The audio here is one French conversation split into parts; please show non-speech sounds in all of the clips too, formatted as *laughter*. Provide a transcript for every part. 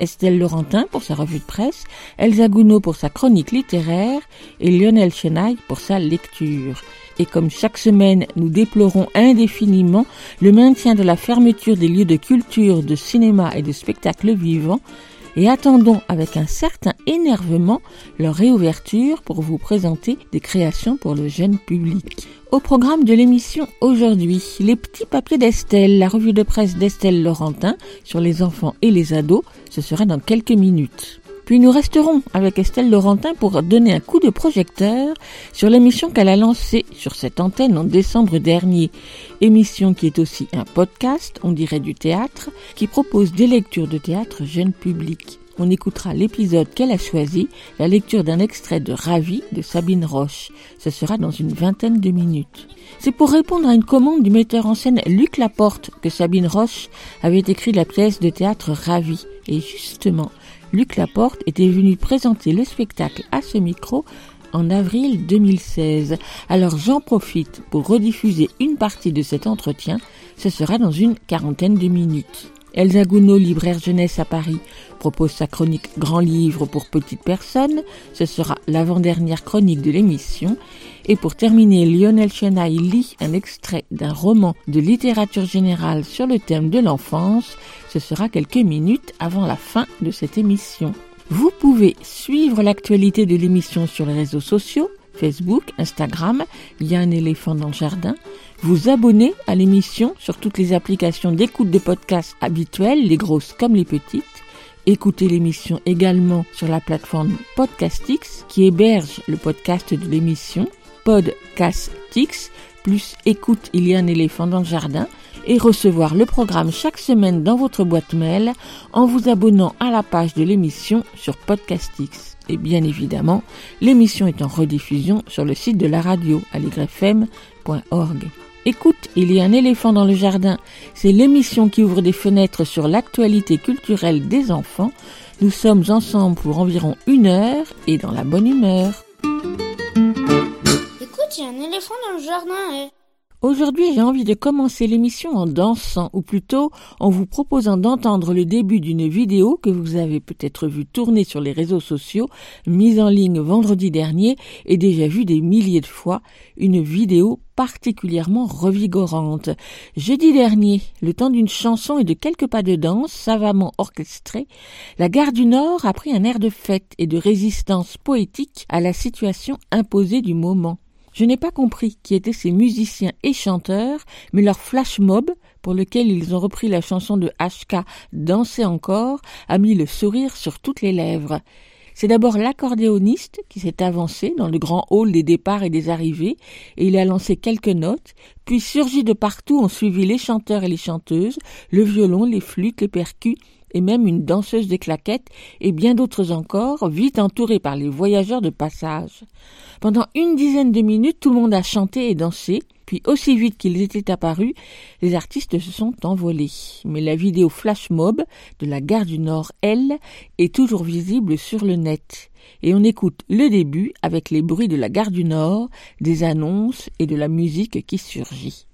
Estelle Laurentin pour sa revue de presse, Elsa Gounod pour sa chronique littéraire et Lionel Chenaille pour sa lecture. Et comme chaque semaine, nous déplorons indéfiniment le maintien de la fermeture des lieux de culture, de cinéma et de spectacles vivants, et attendons avec un certain énervement leur réouverture pour vous présenter des créations pour le jeune public. Au programme de l'émission aujourd'hui, les petits papiers d'Estelle, la revue de presse d'Estelle Laurentin sur les enfants et les ados, ce sera dans quelques minutes. Puis nous resterons avec Estelle Laurentin pour donner un coup de projecteur sur l'émission qu'elle a lancée sur cette antenne en décembre dernier. Émission qui est aussi un podcast, on dirait du théâtre, qui propose des lectures de théâtre jeune public. On écoutera l'épisode qu'elle a choisi, la lecture d'un extrait de Ravi de Sabine Roche. Ce sera dans une vingtaine de minutes. C'est pour répondre à une commande du metteur en scène Luc Laporte que Sabine Roche avait écrit la pièce de théâtre Ravi. Et justement, Luc Laporte était venu présenter le spectacle à ce micro en avril 2016. Alors j'en profite pour rediffuser une partie de cet entretien. Ce sera dans une quarantaine de minutes. Elsa Gounod, libraire jeunesse à Paris, propose sa chronique Grand livre pour petites personnes. Ce sera l'avant-dernière chronique de l'émission. Et pour terminer, Lionel Chenaille lit un extrait d'un roman de littérature générale sur le thème de l'enfance. Ce sera quelques minutes avant la fin de cette émission. Vous pouvez suivre l'actualité de l'émission sur les réseaux sociaux, Facebook, Instagram, il y a un éléphant dans le jardin, vous abonner à l'émission sur toutes les applications d'écoute de podcasts habituelles, les grosses comme les petites, Écoutez l'émission également sur la plateforme Podcastix qui héberge le podcast de l'émission Podcastix plus écoute il y a un éléphant dans le jardin et recevoir le programme chaque semaine dans votre boîte mail en vous abonnant à la page de l'émission sur Podcastix. Et bien évidemment, l'émission est en rediffusion sur le site de la radio aligrefm.org. Écoute, il y a un éléphant dans le jardin. C'est l'émission qui ouvre des fenêtres sur l'actualité culturelle des enfants. Nous sommes ensemble pour environ une heure et dans la bonne humeur. Il y a un éléphant dans le jardin. eh. Aujourd'hui, j'ai envie de commencer l'émission en dansant, ou plutôt en vous proposant d'entendre le début d'une vidéo que vous avez peut-être vu tourner sur les réseaux sociaux, mise en ligne vendredi dernier et déjà vue des milliers de fois, une vidéo particulièrement revigorante. Jeudi dernier, le temps d'une chanson et de quelques pas de danse savamment orchestrés, la gare du Nord a pris un air de fête et de résistance poétique à la situation imposée du moment. Je n'ai pas compris qui étaient ces musiciens et chanteurs, mais leur flash mob, pour lequel ils ont repris la chanson de HK Danser encore, a mis le sourire sur toutes les lèvres. C'est d'abord l'accordéoniste qui s'est avancé dans le grand hall des départs et des arrivées, et il a lancé quelques notes, puis surgi de partout ont suivi les chanteurs et les chanteuses, le violon, les flûtes, les percus, et même une danseuse des claquettes, et bien d'autres encore, vite entourés par les voyageurs de passage. Pendant une dizaine de minutes, tout le monde a chanté et dansé, puis aussi vite qu'ils étaient apparus, les artistes se sont envolés. Mais la vidéo flash mob de la gare du Nord, elle, est toujours visible sur le net. Et on écoute le début avec les bruits de la gare du Nord, des annonces et de la musique qui surgit.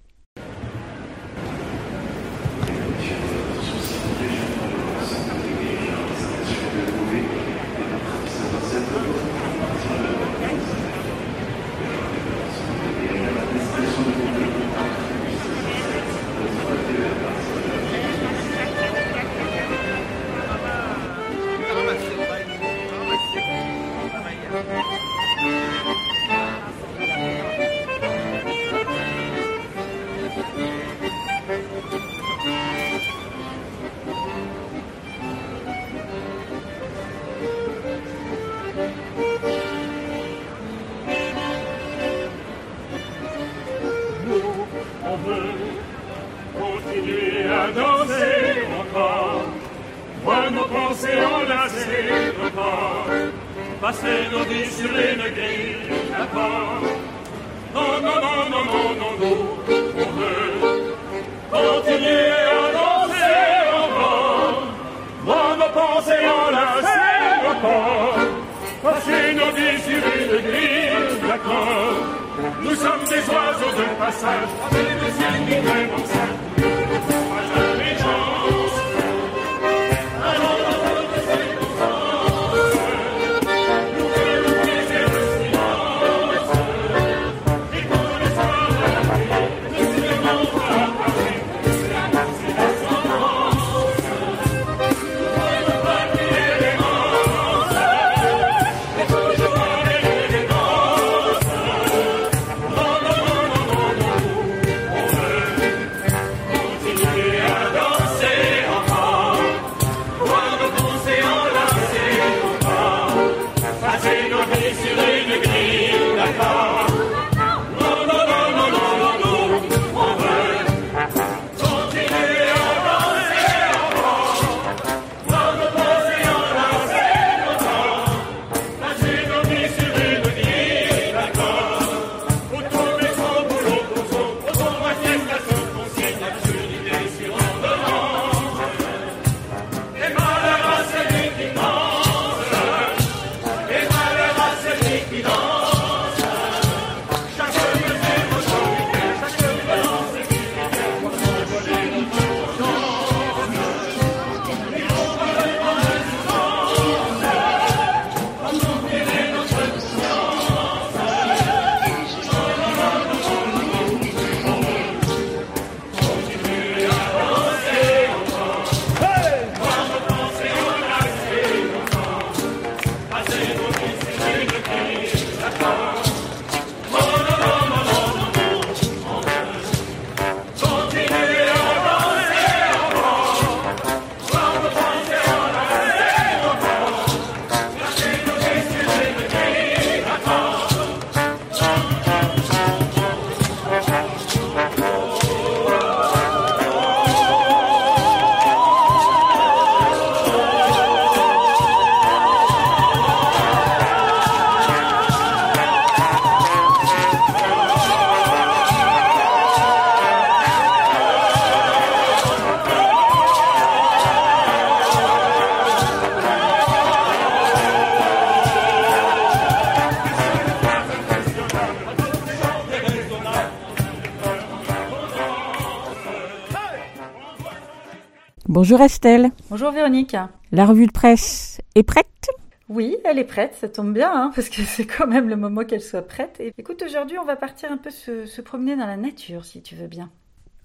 Bonjour Estelle. Bonjour Véronique. La revue de presse est prête? Oui, elle est prête, ça tombe bien, hein, parce que *laughs* c'est quand même le moment qu'elle soit prête. Et écoute, aujourd'hui, on va partir un peu se, se promener dans la nature, si tu veux bien.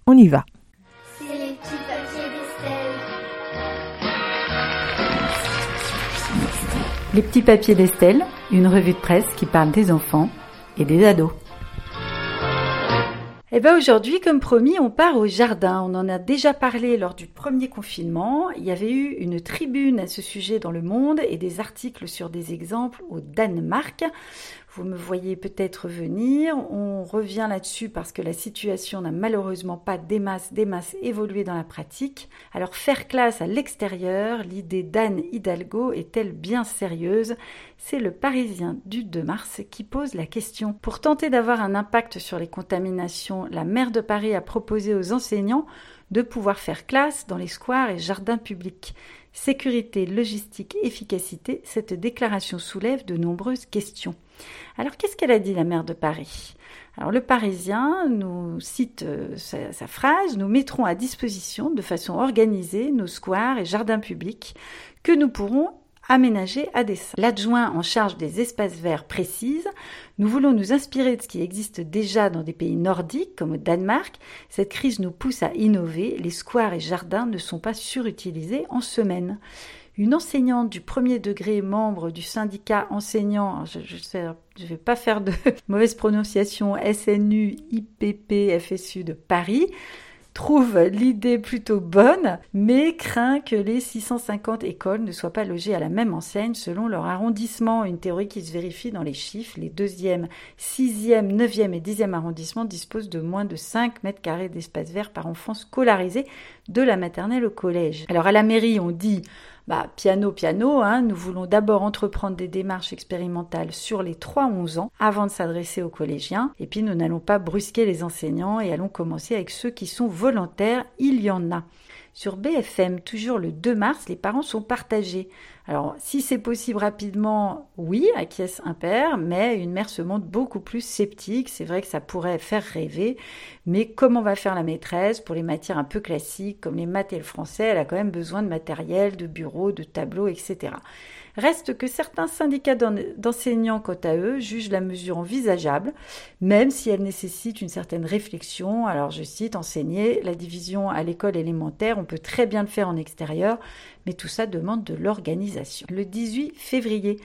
On y va. C'est les petits papiers d'Estelle. Les petits papiers d'Estelle, une revue de presse qui parle des enfants et des ados. Eh bien aujourd'hui, comme promis, on part au jardin. On en a déjà parlé lors du premier confinement. Il y avait eu une tribune à ce sujet dans le monde et des articles sur des exemples au Danemark. Vous me voyez peut-être venir. On revient là-dessus parce que la situation n'a malheureusement pas des masses, des masses évolué dans la pratique. Alors faire classe à l'extérieur, l'idée d'Anne Hidalgo est-elle bien sérieuse? C'est le Parisien du 2 mars qui pose la question. Pour tenter d'avoir un impact sur les contaminations, la maire de Paris a proposé aux enseignants de pouvoir faire classe dans les squares et jardins publics. Sécurité, logistique, efficacité, cette déclaration soulève de nombreuses questions. Alors qu'est-ce qu'elle a dit la maire de Paris? Alors le Parisien nous cite euh, sa, sa phrase Nous mettrons à disposition de façon organisée nos squares et jardins publics que nous pourrons aménager à dessein. L'adjoint en charge des espaces verts précise Nous voulons nous inspirer de ce qui existe déjà dans des pays nordiques comme au Danemark. Cette crise nous pousse à innover. Les squares et jardins ne sont pas surutilisés en semaine. Une enseignante du premier degré, membre du syndicat enseignant, je ne vais pas faire de *laughs* mauvaise prononciation, SNU, IPP, FSU de Paris, trouve l'idée plutôt bonne, mais craint que les 650 écoles ne soient pas logées à la même enseigne selon leur arrondissement. Une théorie qui se vérifie dans les chiffres. Les 2e, 6e, 9e et 10e arrondissements disposent de moins de 5 mètres carrés d'espace vert par enfant scolarisé de la maternelle au collège. Alors à la mairie, on dit bah, piano, piano, hein, nous voulons d'abord entreprendre des démarches expérimentales sur les 3-11 ans avant de s'adresser aux collégiens. Et puis nous n'allons pas brusquer les enseignants et allons commencer avec ceux qui sont volontaires. Il y en a. Sur BFM, toujours le 2 mars, les parents sont partagés. Alors, si c'est possible rapidement, oui, acquiesce un père, mais une mère se montre beaucoup plus sceptique. C'est vrai que ça pourrait faire rêver, mais comment va faire la maîtresse? Pour les matières un peu classiques comme les maths et le français Elle a quand même besoin de matériel, de bureaux, de tableaux, etc. Reste que certains syndicats d'enseignants, quant à eux, jugent la mesure envisageable, même si elle nécessite une certaine réflexion. Alors je cite, enseigner la division à l'école élémentaire, on peut très bien le faire en extérieur, mais tout ça demande de l'organisation. Le 18 février,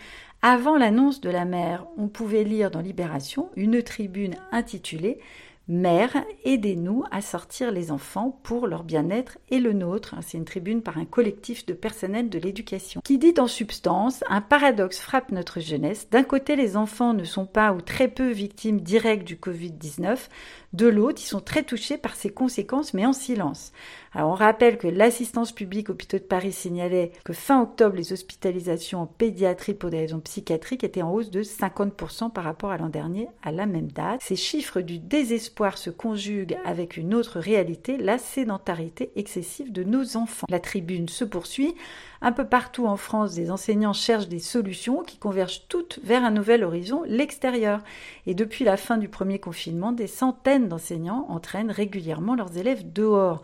avant l'annonce de la mère, on pouvait lire dans Libération une tribune intitulée Mère, aidez-nous à sortir les enfants pour leur bien-être et le nôtre. C'est une tribune par un collectif de personnel de l'éducation. Qui dit en substance, un paradoxe frappe notre jeunesse. D'un côté, les enfants ne sont pas ou très peu victimes directes du Covid-19. De l'autre, ils sont très touchés par ses conséquences, mais en silence. Alors, on rappelle que l'assistance publique hôpitaux de Paris signalait que fin octobre, les hospitalisations en pédiatrie pour des raisons psychiatriques étaient en hausse de 50% par rapport à l'an dernier à la même date. Ces chiffres du désespoir se conjuguent avec une autre réalité, la sédentarité excessive de nos enfants. La tribune se poursuit. Un peu partout en France, des enseignants cherchent des solutions qui convergent toutes vers un nouvel horizon, l'extérieur. Et depuis la fin du premier confinement, des centaines d'enseignants entraînent régulièrement leurs élèves dehors.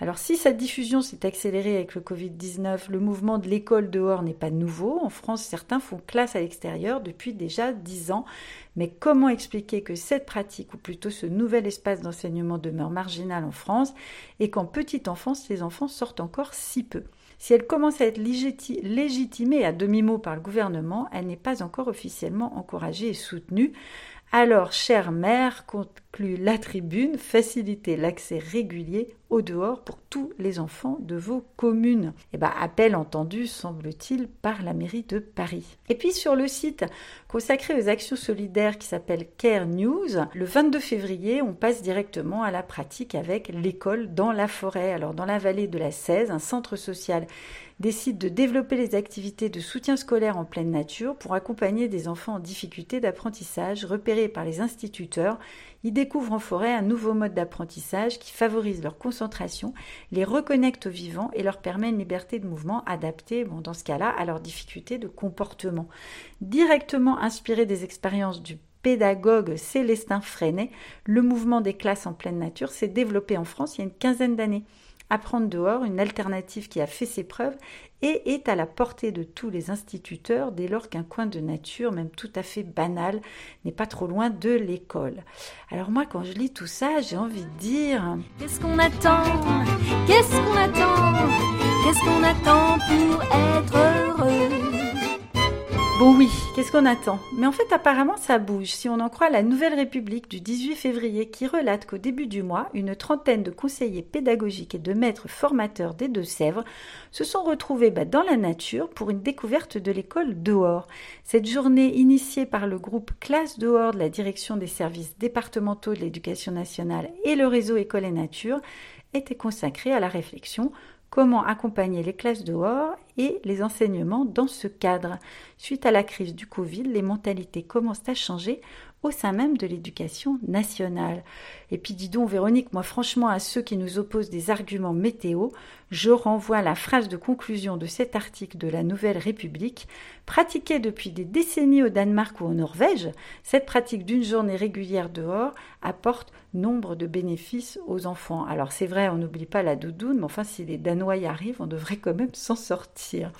Alors si cette diffusion s'est accélérée avec le Covid-19, le mouvement de l'école dehors n'est pas nouveau. En France, certains font classe à l'extérieur depuis déjà dix ans. Mais comment expliquer que cette pratique, ou plutôt ce nouvel espace d'enseignement demeure marginal en France et qu'en petite enfance, les enfants sortent encore si peu? Si elle commence à être légitimée à demi-mot par le gouvernement, elle n'est pas encore officiellement encouragée et soutenue. Alors, chère mère, conclut la tribune, facilitez l'accès régulier au dehors pour tous les enfants de vos communes. Et eh bien, appel entendu, semble-t-il, par la mairie de Paris. Et puis sur le site consacré aux actions solidaires qui s'appelle Care News, le 22 février, on passe directement à la pratique avec l'école dans la forêt. Alors dans la vallée de la 16, un centre social décide de développer les activités de soutien scolaire en pleine nature pour accompagner des enfants en difficulté d'apprentissage repérés par les instituteurs. Ils découvrent en forêt un nouveau mode d'apprentissage qui favorise leur concentration, les reconnecte aux vivants et leur permet une liberté de mouvement adaptée, dans ce cas-là, à leurs difficultés de comportement. Directement inspiré des expériences du pédagogue Célestin Freinet, le mouvement des classes en pleine nature s'est développé en France il y a une quinzaine d'années. Apprendre dehors, une alternative qui a fait ses preuves et est à la portée de tous les instituteurs dès lors qu'un coin de nature, même tout à fait banal, n'est pas trop loin de l'école. Alors moi, quand je lis tout ça, j'ai envie de dire... Qu'est-ce qu'on attend? Qu'est-ce qu'on attend? Qu'est-ce qu'on attend pour être heureux? Bon oui, qu'est-ce qu'on attend? Mais en fait apparemment ça bouge si on en croit la Nouvelle République du 18 février qui relate qu'au début du mois, une trentaine de conseillers pédagogiques et de maîtres formateurs des Deux-Sèvres se sont retrouvés bah, dans la nature pour une découverte de l'école dehors. Cette journée initiée par le groupe Classe dehors de la direction des services départementaux de l'éducation nationale et le réseau École et Nature était consacrée à la réflexion comment accompagner les classes dehors et les enseignements dans ce cadre. Suite à la crise du Covid, les mentalités commencent à changer au sein même de l'éducation nationale. Et puis dis donc Véronique, moi franchement à ceux qui nous opposent des arguments météo, je renvoie la phrase de conclusion de cet article de la Nouvelle République. Pratiquée depuis des décennies au Danemark ou en Norvège, cette pratique d'une journée régulière dehors apporte nombre de bénéfices aux enfants. Alors c'est vrai, on n'oublie pas la doudoune, mais enfin si les Danois y arrivent, on devrait quand même s'en sortir.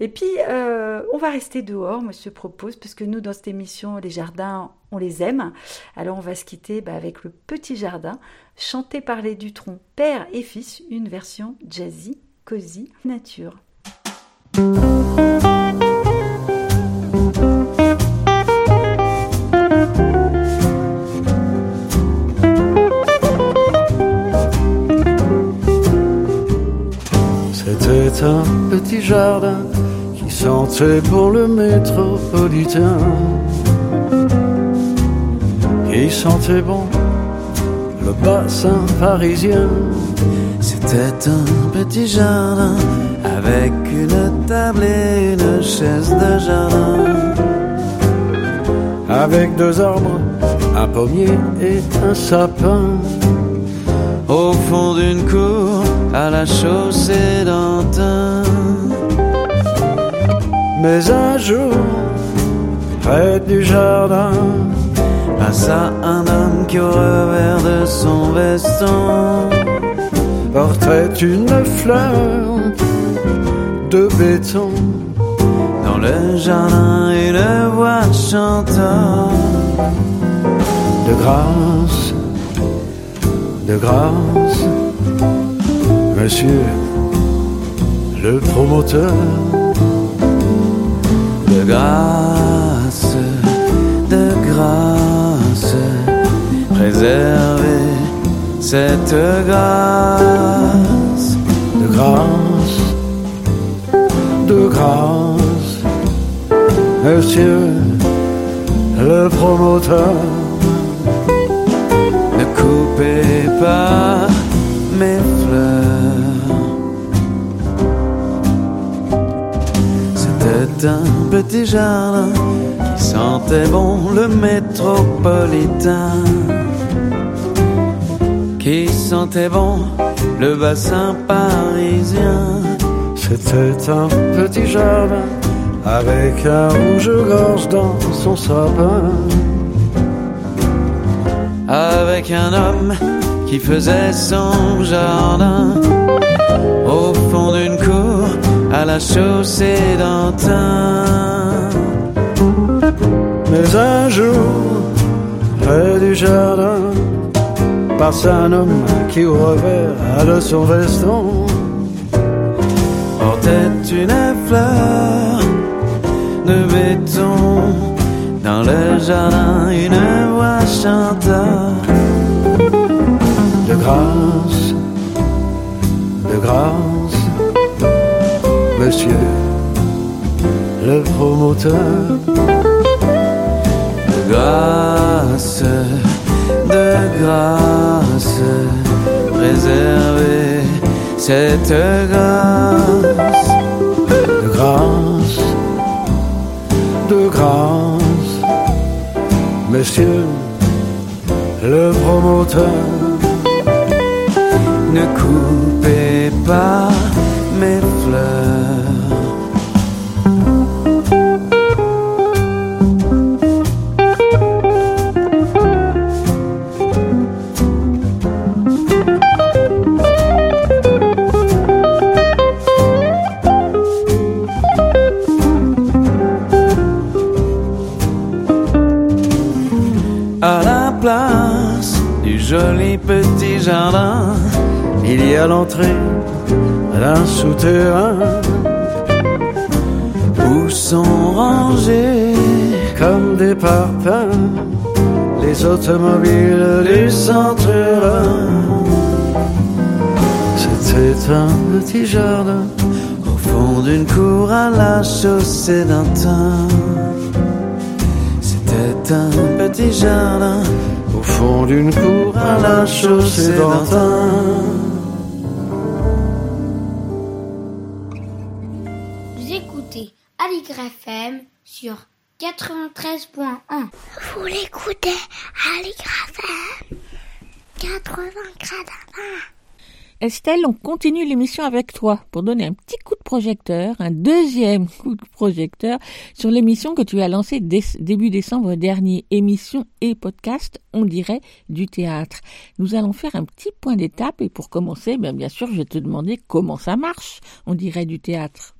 Et puis euh, on va rester dehors, moi je propose, parce que nous dans cette émission, les jardins, on les aime. Alors on va se quitter bah, avec le petit jardin, chanté par les Dutrons, père et fils, une version jazzy, cosy, nature. C'était un petit jardin qui sentait pour le métropolitain. Qui sentait bon le bassin parisien. C'était un petit jardin avec une table et une chaise de jardin. Avec deux arbres, un pommier et un sapin. Au fond d'une cour, à la chaussée d'Antin. Mais un jour, près du jardin, passa un homme qui au revers de son veston portait une fleur de béton. Dans le jardin, une voix chantant de grâce, de grâce, monsieur le promoteur. De grâce, de grâce, préservez cette grâce. De grâce, de grâce, monsieur le promoteur. Ne coupez pas mes fleurs. C'était un petit jardin qui sentait bon le métropolitain. Qui sentait bon le bassin parisien. C'était un petit jardin avec un rouge-gorge dans son sapin. Avec un homme qui faisait son jardin au fond d'une cour à la chaussée d'Antin. Mais un jour, près du jardin, passe un homme qui au revers de son veston portait une fleur de béton. Dans le jardin, une voix chanta. De grâce, de grâce, monsieur le promoteur. De grâce, grâce, préservez cette grâce. De grâce, de grâce, monsieur le promoteur. Ne coupez pas petit jardin, Il y a l'entrée d'un souterrain où sont rangés comme des parpaings les automobiles du centre-Rhin. C'était un petit jardin au fond d'une cour à la chaussée d'Antin. C'était un petit jardin au fond d'une cour à la chaussée d'Antin. Vous écoutez Aligre FM sur 93.1. Vous l'écoutez à l'IGRAFM 80 gradins. Estelle, on continue l'émission avec toi pour donner un petit coup de projecteur, un deuxième *laughs* coup de projecteur sur l'émission que tu as lancée début décembre dernier, émission et podcast, on dirait, du théâtre. Nous allons faire un petit point d'étape et pour commencer, bien, bien sûr, je vais te demander comment ça marche, on dirait, du théâtre.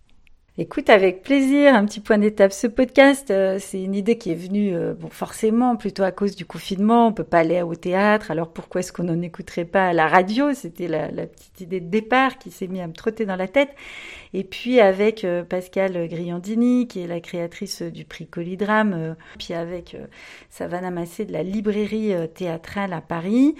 Écoute avec plaisir, un petit point d'étape. Ce podcast, euh, c'est une idée qui est venue, euh, bon, forcément, plutôt à cause du confinement. On peut pas aller au théâtre, alors pourquoi est-ce qu'on n'en écouterait pas à la radio? C'était la, la, petite idée de départ qui s'est mise à me trotter dans la tête. Et puis avec euh, Pascal Griandini, qui est la créatrice du prix Colidrame, puis avec Savannah Massé de la librairie théâtrale à Paris.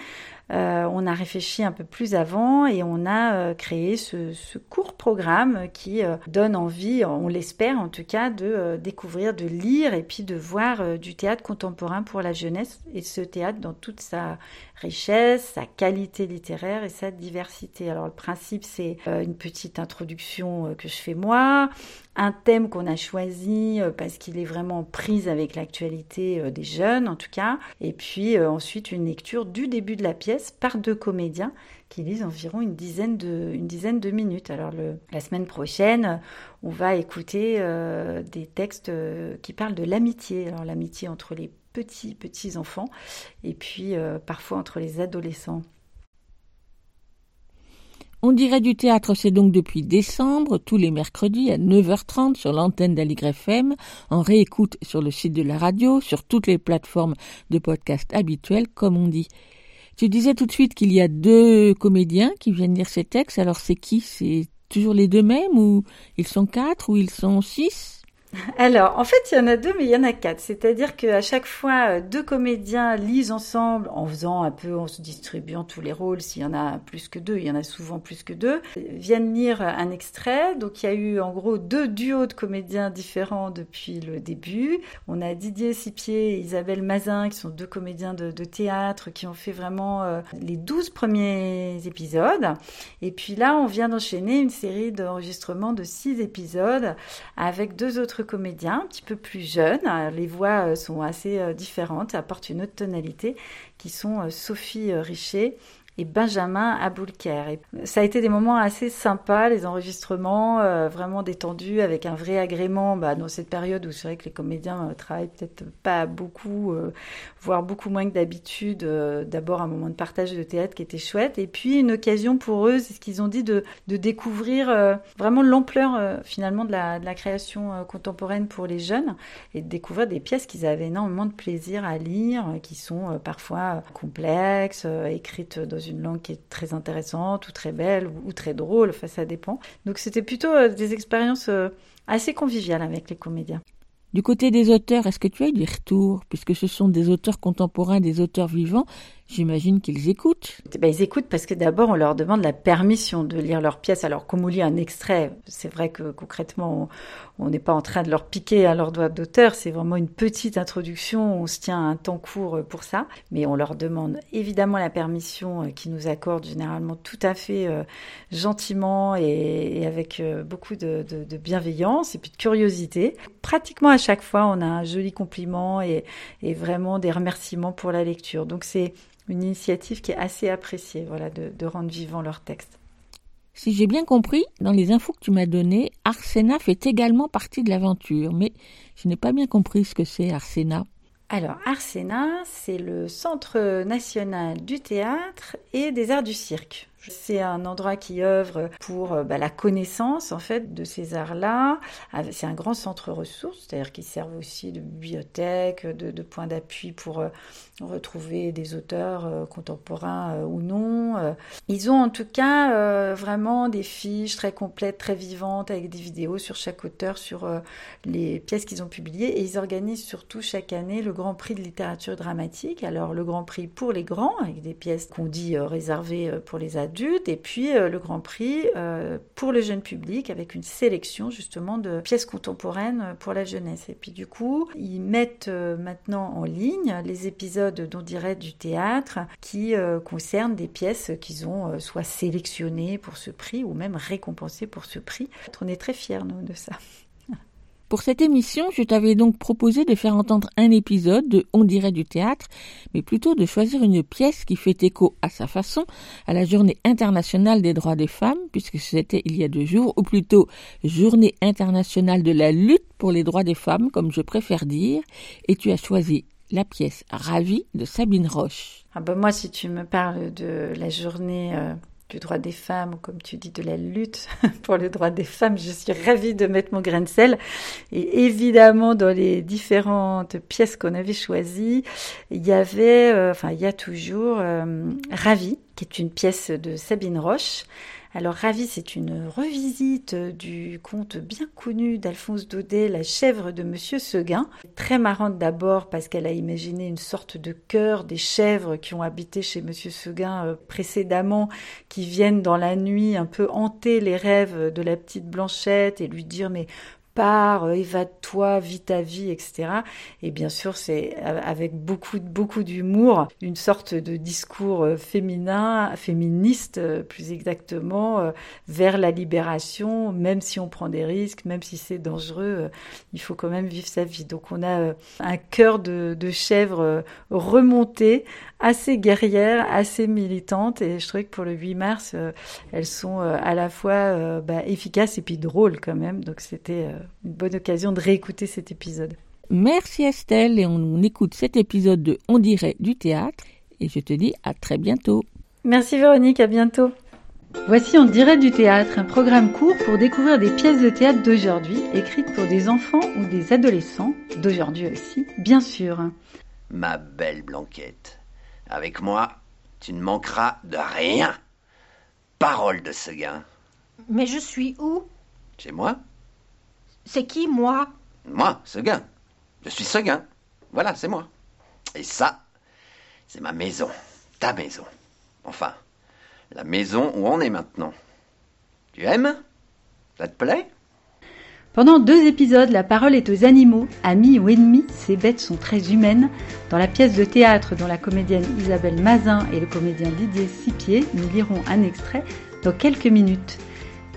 Euh, on a réfléchi un peu plus avant et on a euh, créé ce, court programme qui euh, donne envie, on l'espère en tout cas, de découvrir, de lire et puis de voir du théâtre contemporain pour la jeunesse et ce théâtre dans toute sa richesse, sa qualité littéraire et sa diversité. Alors le principe c'est une petite introduction que je fais moi, un thème qu'on a choisi parce qu'il est vraiment prise avec l'actualité des jeunes en tout cas, et puis ensuite une lecture du début de la pièce par deux comédiens qui lisent environ une dizaine de, minutes. Alors la semaine prochaine, on va écouter euh, des textes euh, qui parlent de l'amitié. Alors l'amitié entre les petits, petits enfants et puis euh, parfois entre les adolescents. On dirait du théâtre, c'est donc depuis décembre, tous les mercredis à 9h30 sur l'antenne d'Aligre FM, en réécoute sur le site de la radio, sur toutes les plateformes de podcast habituelles, comme on dit. Tu disais tout de suite qu'il y a deux comédiens qui viennent lire ces textes. Alors c'est qui? C'est toujours les deux mêmes ou ils sont quatre ou ils sont six? *laughs* alors, en fait, il y en a deux, mais il y en a quatre. C'est-à-dire qu'à chaque fois, euh, deux comédiens lisent ensemble en faisant un peu, en se distribuant tous les rôles. S'il y en a plus que deux, il y en a souvent plus que deux, viennent lire un extrait. Donc, il y a eu en gros deux duos de comédiens différents depuis le début. On a Didier Sipier et Isabelle Mazin, qui sont deux comédiens de, théâtre, qui ont fait vraiment euh, les douze premiers épisodes. Et puis là, on vient d'enchaîner une série d'enregistrements de six épisodes avec deux autres comédiens, un petit peu plus jeunes. Les voix euh, sont assez euh, différentes, apportent une autre tonalité, qui sont euh, Sophie Richer et Benjamin Aboulker. Ça a été des moments assez sympas, les enregistrements, euh, vraiment détendus, avec un vrai agrément bah, dans cette période où c'est vrai que les comédiens euh, travaillent peut-être pas beaucoup, euh, voire beaucoup moins que d'habitude. D'abord un moment de partage de théâtre qui était chouette, et puis une occasion pour eux, c'est ce qu'ils ont dit, de, découvrir vraiment l'ampleur finalement de la, de la création contemporaine pour les jeunes, et de découvrir des pièces qu'ils avaient énormément de plaisir à lire, qui sont parfois complexes, écrites dans une langue qui est très intéressante ou très belle ou, très drôle, enfin ça dépend. Donc c'était plutôt euh, des expériences euh, assez conviviales avec les comédiens. Du côté des auteurs, est-ce que tu as eu des retours? Puisque ce sont des auteurs contemporains, des auteurs vivants, j'imagine qu'ils écoutent. Ben, ils écoutent parce que d'abord, on leur demande la permission de lire leur pièce. Alors, comme on lit un extrait, c'est vrai que concrètement, on n'est pas en train de leur piquer à leur doigt d'auteur. C'est vraiment une petite introduction. On se tient un temps court pour ça. Mais on leur demande évidemment la permission euh, qu'ils nous accordent généralement tout à fait euh, gentiment et, avec euh, beaucoup de, de, bienveillance et puis de curiosité. Pratiquement à chaque fois, on a un joli compliment et, et vraiment des remerciements pour la lecture. Donc, c'est une initiative qui est assez appréciée, voilà, de, de rendre vivant leur texte. Si j'ai bien compris, dans les infos que tu m'as données, Arsena fait également partie de l'aventure, mais je n'ai pas bien compris ce que c'est Arsena. Alors, Arsena, c'est le Centre national du théâtre et des arts du cirque. C'est un endroit qui œuvre pour euh, bah, la connaissance en fait de ces arts-là. C'est un grand centre ressources, c'est-à-dire qu'ils servent aussi de bibliothèque, de, point d'appui pour euh, retrouver des auteurs euh, contemporains ou non. Ils ont en tout cas vraiment des fiches très complètes, très vivantes, avec des vidéos sur chaque auteur, sur les pièces qu'ils ont publiées. Et ils organisent surtout chaque année le Grand Prix de littérature dramatique. Alors le Grand Prix pour les grands, avec des pièces qu'on dit réservées pour les adultes et puis euh, le Grand Prix euh, pour le jeune public avec une sélection justement de pièces contemporaines pour la jeunesse. Et puis du coup, ils mettent euh, maintenant en ligne les épisodes d'On dirait du théâtre qui concernent des pièces qu'ils ont soit sélectionnées pour ce prix ou même récompensées pour ce prix. On est très fiers, nous, de ça. Pour cette émission, je t'avais donc proposé de faire entendre un épisode de On dirait du théâtre, mais plutôt de choisir une pièce qui fait écho à sa façon à la Journée internationale des droits des femmes, puisque c'était il y a deux jours, ou plutôt Journée internationale de la lutte pour les droits des femmes, comme je préfère dire, et tu as choisi la pièce Ravie de Sabine Roche. Ah ben moi, si tu me parles de la journée euh, du droit des femmes, comme tu dis, de la lutte *laughs* pour le droit des femmes. Je suis ravie de mettre mon grain de sel. Et évidemment, dans les différentes pièces qu'on avait choisies, il y avait, euh, enfin, il y a toujours euh, Ravi, qui est une pièce de Sabine Roche, Alors Ravi, c'est une revisite du conte bien connu d'Alphonse Daudet, La chèvre de Monsieur Seguin. Très marrante d'abord parce qu'elle a imaginé une sorte de chœur des chèvres qui ont habité chez Monsieur Seguin euh, précédemment, qui viennent dans la nuit un peu hanter les rêves de la petite Blanchette et lui dire mais pars, euh, évade-toi, vis ta vie, etc. Et bien sûr, c'est avec beaucoup, beaucoup d'humour, une sorte de discours euh, féminin, féministe, euh, plus exactement, vers la libération, même si on prend des risques, même si c'est dangereux, il faut quand même vivre sa vie. Donc on a un cœur de, de chèvre remonté, assez guerrière, assez militante, et je trouvais que pour le 8 mars, elles sont à la fois bah, efficaces et puis drôles quand même. Donc c'était une bonne occasion de réécouter cet épisode. Merci Estelle et on écoute cet épisode de On dirait du théâtre et je te dis à très bientôt. Merci Véronique, à bientôt. Voici On dirait du théâtre, un programme court pour découvrir des pièces de théâtre d'aujourd'hui, écrites pour des enfants ou des adolescents, d'aujourd'hui aussi, bien sûr. Ma belle Blanquette, avec moi, tu ne manqueras de rien. Parole de Seguin. Mais je suis où? Chez moi C'est qui, moi? Moi, Seguin. Je suis Seguin. Voilà, c'est moi. Et ça, c'est ma maison. Ta maison. Enfin, la maison où on est maintenant. Tu aimes? Ça te plaît? Pendant deux épisodes, la parole est aux animaux, amis ou ennemis, ces bêtes sont très humaines. Dans la pièce de théâtre dont la comédienne Isabelle Mazin et le comédien Didier Sipier, nous lirons un extrait dans quelques minutes.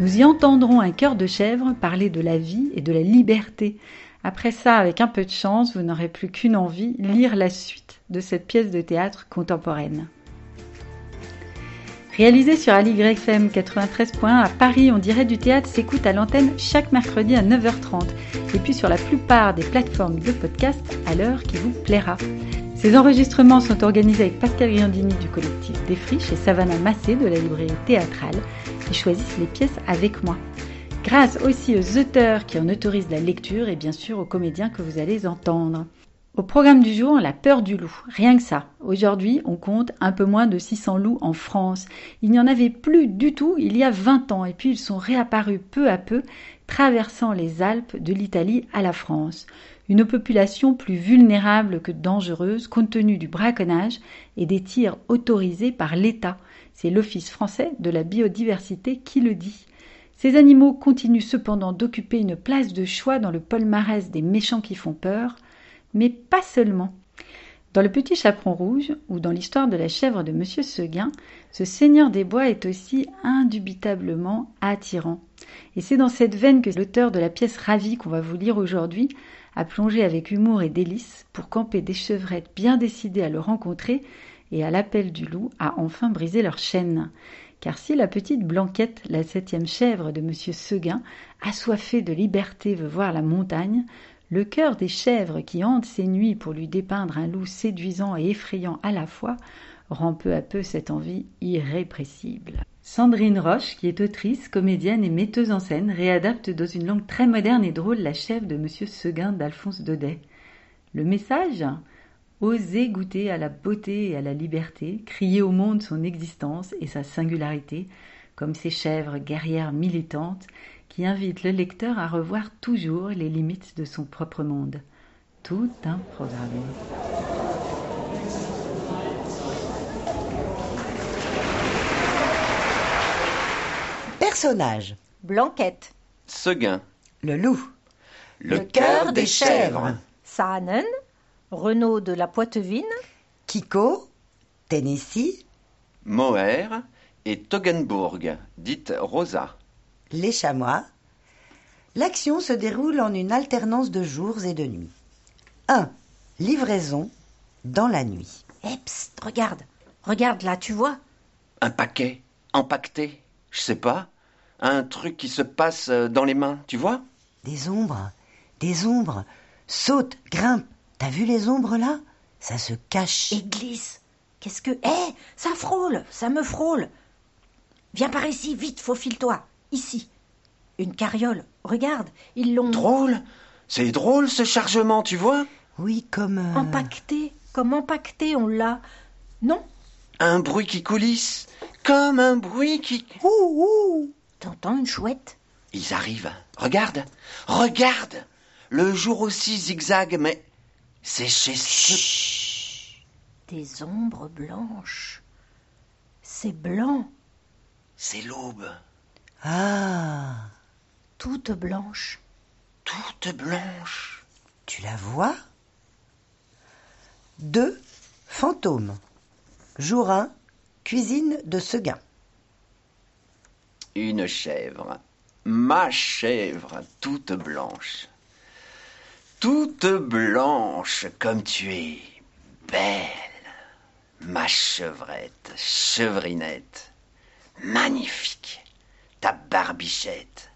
Nous y entendrons un cœur de chèvre parler de la vie et de la liberté. Après ça, avec un peu de chance, vous n'aurez plus qu'une envie, lire la suite de cette pièce de théâtre contemporaine. Réalisé sur AliGFM 93.1 à Paris, on dirait du théâtre s'écoute à l'antenne chaque mercredi à 9h30 et puis sur la plupart des plateformes de podcast à l'heure qui vous plaira. Ces enregistrements sont organisés avec Pascal Griandini du collectif Défriche et Savannah Massé de la librairie théâtrale qui choisissent les pièces avec moi. Grâce aussi aux auteurs qui en autorisent la lecture et bien sûr aux comédiens que vous allez entendre. Au programme du jour, la peur du loup. Rien que ça. Aujourd'hui, on compte un peu moins de 600 loups en France. Il n'y en avait plus du tout il y a 20 ans et puis ils sont réapparus peu à peu, traversant les Alpes de l'Italie à la France. Une population plus vulnérable que dangereuse compte tenu du braconnage et des tirs autorisés par l'État. C'est l'Office français de la biodiversité qui le dit. Ces animaux continuent cependant d'occuper une place de choix dans le palmarès des méchants qui font peur, mais pas seulement. Dans le Petit Chaperon Rouge, ou dans l'histoire de la chèvre de Monsieur Seguin, ce seigneur des bois est aussi indubitablement attirant. Et c'est dans cette veine que l'auteur de la pièce Ravie qu'on va vous lire aujourd'hui a plongé avec humour et délice pour camper des chevrettes bien décidées à le rencontrer et à l'appel du loup a enfin brisé leur chaîne. Car si la petite Blanquette, la septième chèvre de Monsieur Seguin, assoiffée de liberté veut voir la montagne, le cœur des chèvres qui hantent ces nuits pour lui dépeindre un loup séduisant et effrayant à la fois rend peu à peu cette envie irrépressible. Sandrine Roche, qui est autrice, comédienne et metteuse en scène, réadapte dans une langue très moderne et drôle la chèvre de Monsieur Seguin d'Alphonse Daudet. Le message Oser goûter à la beauté et à la liberté, crier au monde son existence et sa singularité, comme ces chèvres guerrières militantes qui invitent le lecteur à revoir toujours les limites de son propre monde. Tout un programme. Personnage. Blanquette. Seguin. Le loup. Le, cœur des chèvres. Saanen. Renaud de la Poitevine. Kiko. Tennessee. Moher et Toggenburg, dite Rosa. Les chamois. L'action se déroule en une alternance de jours et de nuits. 1. Livraison dans la nuit. Eh, psst, regarde. Regarde là, tu vois Un paquet, empaqueté, je sais pas. Un truc qui se passe euh, dans les mains, tu vois Des ombres. Des ombres. Saute, grimpe. T'as vu les ombres là? Ça se cache. Et glisse. Qu'est-ce que. Eh Ça frôle Ça me frôle Viens par ici, vite, faufile-toi. Ici. Une carriole. Regarde, ils l'ont. Drôle C'est drôle ce chargement, tu vois Oui, comme. euh, Empaqueté. Comme empaqueté, on l'a. Non? Un bruit qui coulisse, comme un bruit qui... Ouh, ouh. T'entends une chouette? Ils arrivent. Regarde, regarde. Le jour aussi zigzag, mais c'est chez ce... Des ombres blanches. C'est blanc, C'est l'aube, Ah, toutes blanches. toute blanche. tu la vois? Deux fantômes. Jour 1, cuisine de Seguin. Une chèvre, ma chèvre, toute blanche. Toute blanche comme tu es, belle. Ma chevrette, chevrinette, magnifique. Barbichette,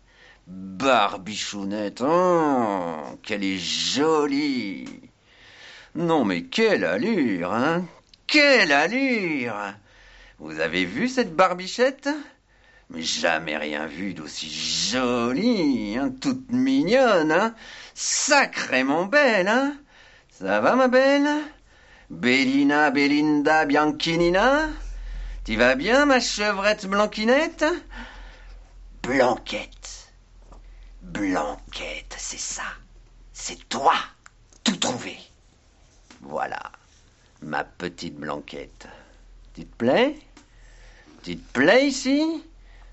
barbichounette, oh, qu'elle est jolie. Non mais quelle allure, hein Quelle allure. Vous avez vu cette barbichette? Mais jamais rien vu d'aussi jolie, hein, toute mignonne, hein, sacrément belle, hein. Ça va, ma belle? Bellina, Belinda, Bianchinina Tu vas bien, ma chevrette blanquinette? Blanquette. Blanquette, c'est ça. C'est toi. Tout trouvé. Voilà, ma petite blanquette. Tu te plais? Tu te plais ici?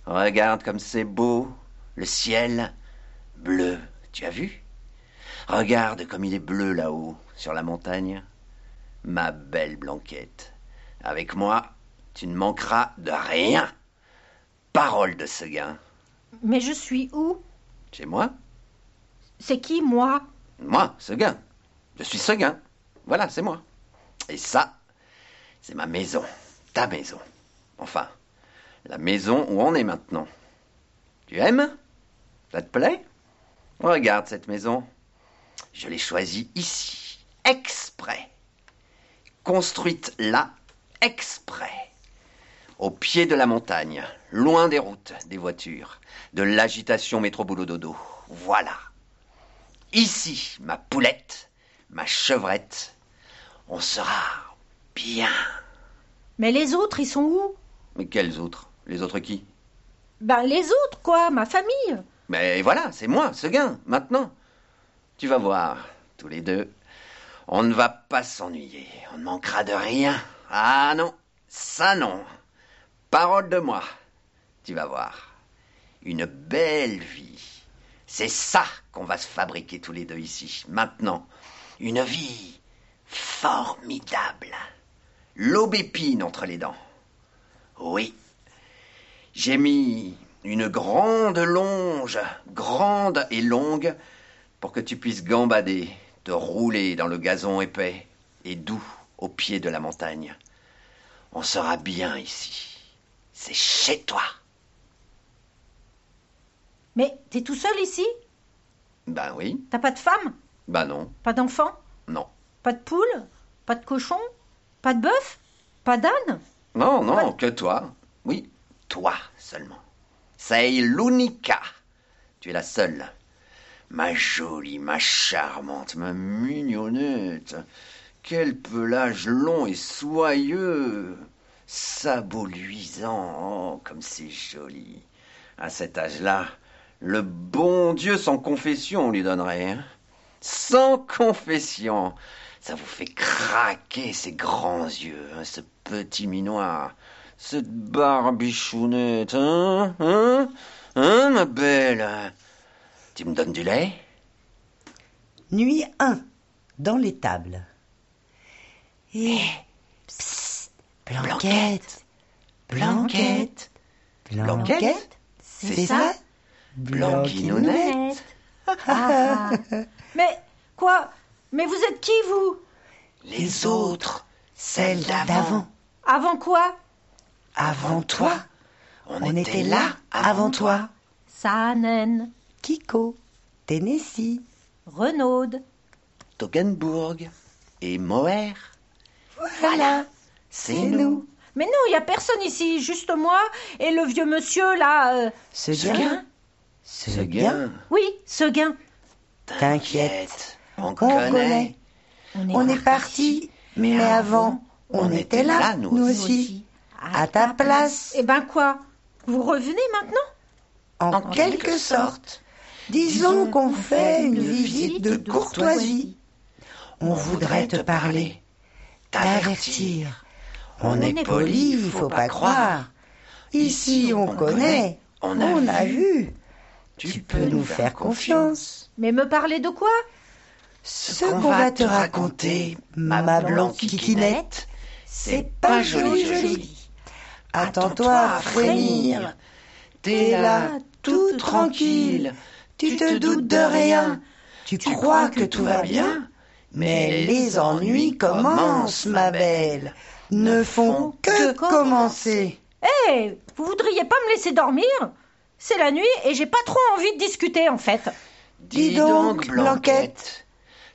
Regarde comme c'est beau, le ciel bleu, tu as vu? Regarde comme il est bleu là-haut, sur la montagne. Ma belle Blanquette, avec moi, tu ne manqueras de rien. Parole de Seguin. Mais je suis où? Chez moi C'est qui, moi? Moi, Seguin. Je suis Seguin. Voilà, c'est moi. Et ça, c'est ma maison, ta maison. Enfin, la maison où on est maintenant. Tu aimes? Ça te plaît? Regarde cette maison. Je l'ai choisie ici, exprès. Construite là, exprès. Au pied de la montagne, loin des routes, des voitures, de l'agitation métro-boulot-dodo. Voilà. Ici, ma poulette, ma chevrette, on sera bien. Mais les autres, ils sont où? Mais quels autres? Les autres qui? Ben les autres, quoi, ma famille. Mais voilà, c'est moi, Seguin, maintenant. Tu vas voir, tous les deux. On ne va pas s'ennuyer, on ne manquera de rien. Ah non, ça non. Parole de moi. Tu vas voir. Une belle vie. C'est ça qu'on va se fabriquer tous les deux ici, maintenant. Une vie formidable. L'aubépine entre les dents. Oui. J'ai mis une grande longe, grande et longue, pour que tu puisses gambader, te rouler dans le gazon épais et doux au pied de la montagne. On sera bien ici. C'est chez toi. Mais t'es tout seul ici? Ben oui. T'as pas de femme? Ben non. Pas d'enfant? Non. Pas de poule? Pas de cochon? Pas de bœuf? Pas d'âne? Non, non, que toi. Oui, toi seulement. C'est l'unica. Tu es la seule. Ma jolie, ma charmante, ma mignonnette. Quel pelage long et soyeux. Sabot luisant. Oh, comme c'est joli. À cet âge-là, le bon Dieu sans confession on lui donnerait. hein. Sans confession. Ça vous fait craquer ces grands yeux, hein, ce petit minois, cette barbichounette, hein, hein, hein, ma belle. Tu me donnes du lait? Nuit 1, dans l'étable. Et. Psst, Blanquette, Blanquette, Blanquette, c'est ça? Blanquinounette. Ah. *laughs* Mais quoi? Mais vous êtes qui, vous? Les autres, Celle d'avant. Avant quoi? Avant toi, on, on était là avant toi. Saanen, Kiko, Tennessee. Renaud, Toggenburg et Moher. Voilà, C'est nous. Mais non, il y a personne ici, juste moi et le vieux monsieur là. euh, Seguin, Seguin. Oui, Seguin. T'inquiète, on on connaît. connaît. On est parti, mais avant, on était là, nous aussi. À ta place. Eh ben quoi? Vous revenez maintenant? En quelque sorte. Disons qu'on fait une visite de courtoisie. On voudrait te parler, t'avertir. On est poli, il faut pas croire. Ici, on connaît, on a vu. Tu peux nous faire confiance. Mais me parler de quoi? Ce qu'on va te raconter, ma blanquiquinette, c'est pas joli joli. Attends-toi à frémir. T'es là, tout tranquille. Tu te doutes de rien. Tu crois que tout va bien. Mais les ennuis commencent, ma belle. Ne font que commencer. Eh, vous voudriez pas me laisser dormir? C'est la nuit et j'ai pas trop envie de discuter en fait. Dis donc, Blanquette,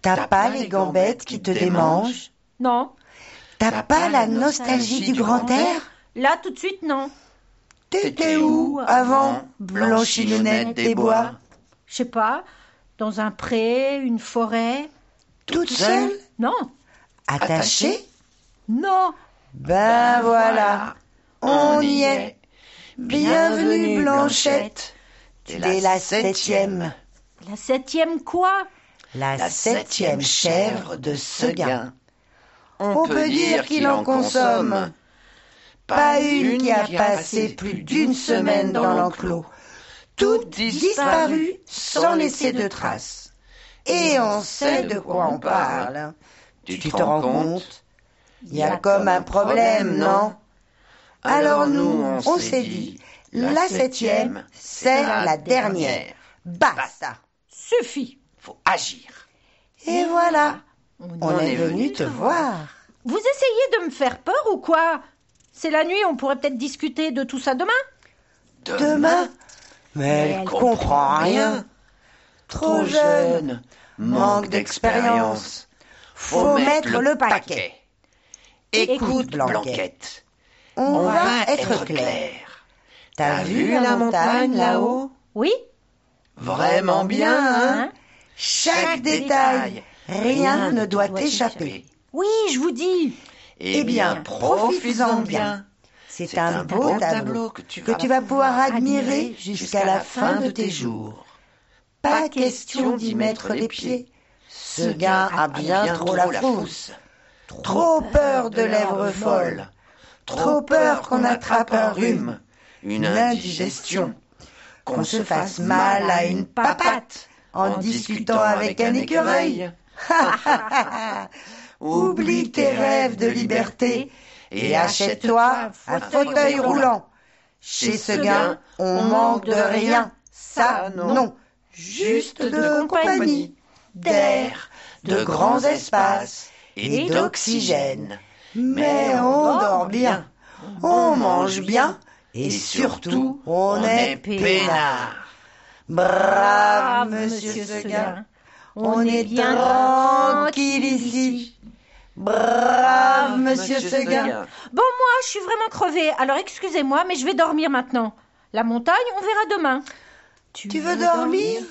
t'as pas les gambettes qui te démangent Non. T'as pas la nostalgie du grand air Là tout de suite non. T'étais où avant, Blanchinette des bois Je sais pas, dans un pré, une forêt. Toute seule Non. Attachée Non. Ben voilà, on y est. Bienvenue Blanchette. Tu es la septième. La septième quoi? La septième chèvre de Seguin. On peut dire qu'il en consomme. Pas une qui a passé plus d'une semaine dans l'enclos. Toutes disparues sans laisser de traces. Et on sait de quoi on parle. Tu te rends compte? Il y a comme un problème, non? Alors nous, on s'est dit, la septième, c'est la dernière. Basta. Suffit. Faut agir. Et voilà, on est venu te voir. Vous essayez de me faire peur ou quoi? C'est la nuit, on pourrait peut-être discuter de tout ça demain? Demain? Mais elle comprend rien. Trop jeune, manque d'expérience. Faut mettre le paquet. Écoute, Blanquette, on va être clair. T'as vu la montagne là-haut Oui Vraiment bien, hein? Chaque détail, rien ne doit t'échapper. Oui, je vous dis. Eh bien, profites-en bien. C'est un beau tableau que tu vas pouvoir admirer jusqu'à la fin de tes jours. Pas question d'y mettre les pieds. Ce gars a bien trop la frousse. Trop peur de lèvres folles. Trop peur qu'on attrape un rhume, une indigestion, qu'on se fasse mal à une papate en discutant avec un écureuil. *laughs* Oublie tes rêves de liberté et achète-toi un fauteuil roulant. Chez Seguin, on manque de rien. Ça, non. Juste de compagnie, d'air, de grands espaces et d'oxygène. Mais on dort bien, on mange bien et surtout on est peinard. Brave monsieur Seguin, on est bien tranquille ici. Brave monsieur Seguin. Bon, moi, je suis vraiment crevée, alors excusez-moi, mais je vais dormir maintenant. La montagne, on verra demain. Tu veux dormir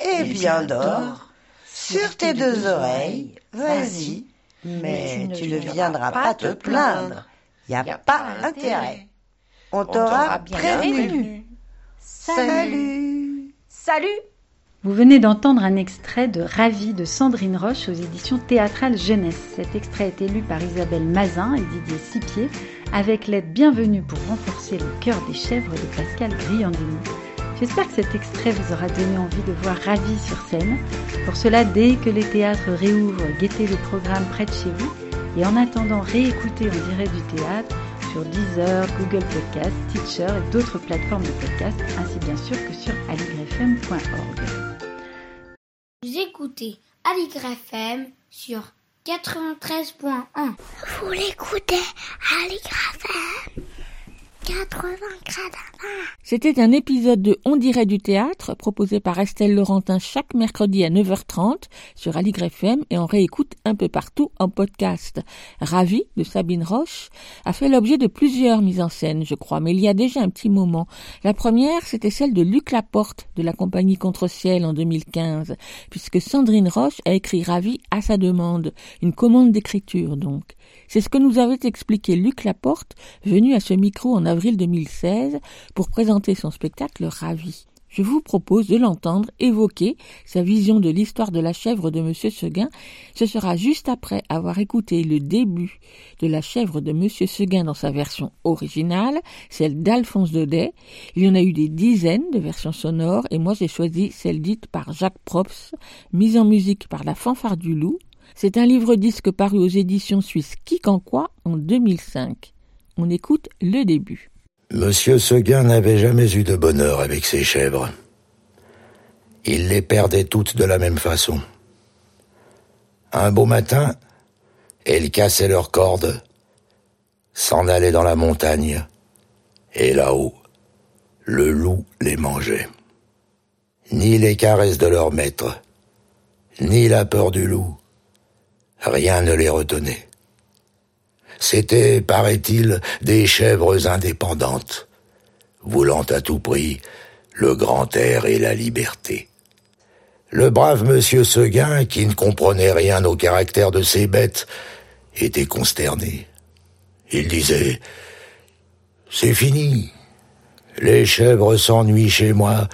Eh bien, dors. Sur tes deux oreilles, vas-y. Mais tu ne viendras pas te plaindre. Y a pas intérêt. On t'aura prévenu. Salut. Salut. Vous venez d'entendre un extrait de Ravi de Sandrine Roche aux éditions théâtrales Jeunesse. Cet extrait est lu par Isabelle Mazin et Didier Sipier avec l'aide bienvenue pour renforcer le cœur des chèvres de Pascal Griandini. J'espère que cet extrait vous aura donné envie de voir Ravi sur scène. Pour cela, dès que les théâtres réouvrent, guettez le programme près de chez vous et en attendant, réécoutez en direct du théâtre sur Deezer, Google Podcast, Teacher et d'autres plateformes de podcast, ainsi bien sûr que sur aligrefm.org. Vous écoutez Aligre FM sur 93.1. Vous l'écoutez à l'IGRAFM 80 grades à 20. C'était un épisode de On dirait du théâtre proposé par Estelle Laurentin chaque mercredi à 9h30 sur Aligre FM et on réécoute un peu partout en podcast. Ravi de Sabine Roche a fait l'objet de plusieurs mises en scène, je crois, mais il y a déjà un petit moment. La première, c'était celle de Luc Laporte de la compagnie Contre-Ciel en 2015, puisque Sandrine Roche a écrit Ravi à sa demande, une commande d'écriture donc. C'est ce que nous avait expliqué Luc Laporte, venu à ce micro en avril 2016 pour présenter son spectacle Ravi. Je vous propose de l'entendre évoquer sa vision de l'histoire de la chèvre de Monsieur Seguin. Ce sera juste après avoir écouté le début de la chèvre de Monsieur Seguin dans sa version originale, celle d'Alphonse Daudet. Il y en a eu des dizaines de versions sonores et moi j'ai choisi celle dite par Jacques Props, mise en musique par la fanfare du loup. C'est un livre-disque paru aux éditions suisses Quicanquois en 2005. On écoute le début. Monsieur Seguin n'avait jamais eu de bonheur avec ses chèvres. Il les perdait toutes de la même façon. Un beau matin, elles cassaient leurs cordes, s'en allaient dans la montagne, et là-haut, le loup les mangeait. Ni les caresses de leur maître, ni la peur du loup, rien ne les retenait. C'étaient, paraît-il, des chèvres indépendantes, voulant à tout prix le grand air et la liberté. Le brave monsieur Seguin, qui ne comprenait rien au caractère de ces bêtes, était consterné. Il disait C'est fini. Les chèvres s'ennuient chez moi.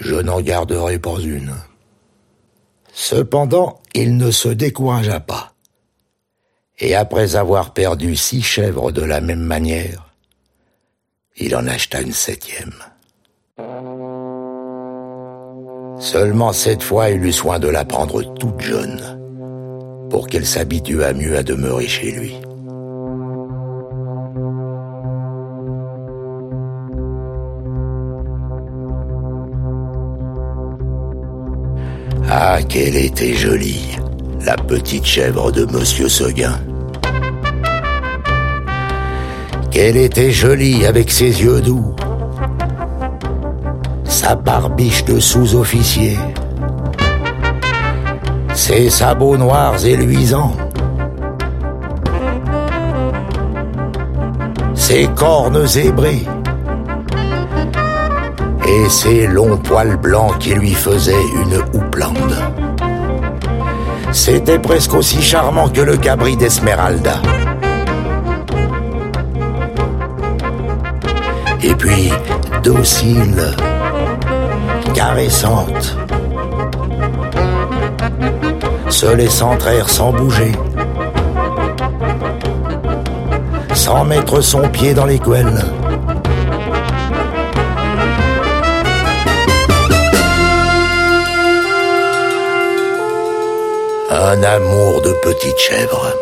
Je n'en garderai pas une. Cependant, il ne se découragea pas. Et après avoir perdu six chèvres de la même manière, il en acheta une septième. Seulement cette fois, il eut soin de la prendre toute jeune, pour qu'elle s'habituât mieux à demeurer chez lui. Ah, qu'elle était jolie, la petite chèvre de Monsieur Seguin. Qu'elle était jolie avec ses yeux doux, sa barbiche de sous-officier, ses sabots noirs et luisants, ses cornes zébrées et ses longs poils blancs qui lui faisaient une houppelande. C'était presque aussi charmant que le cabri d'Esmeralda. Et puis, docile, caressante, se laissant traire sans bouger, sans mettre son pied dans les Un amour de petite chèvre.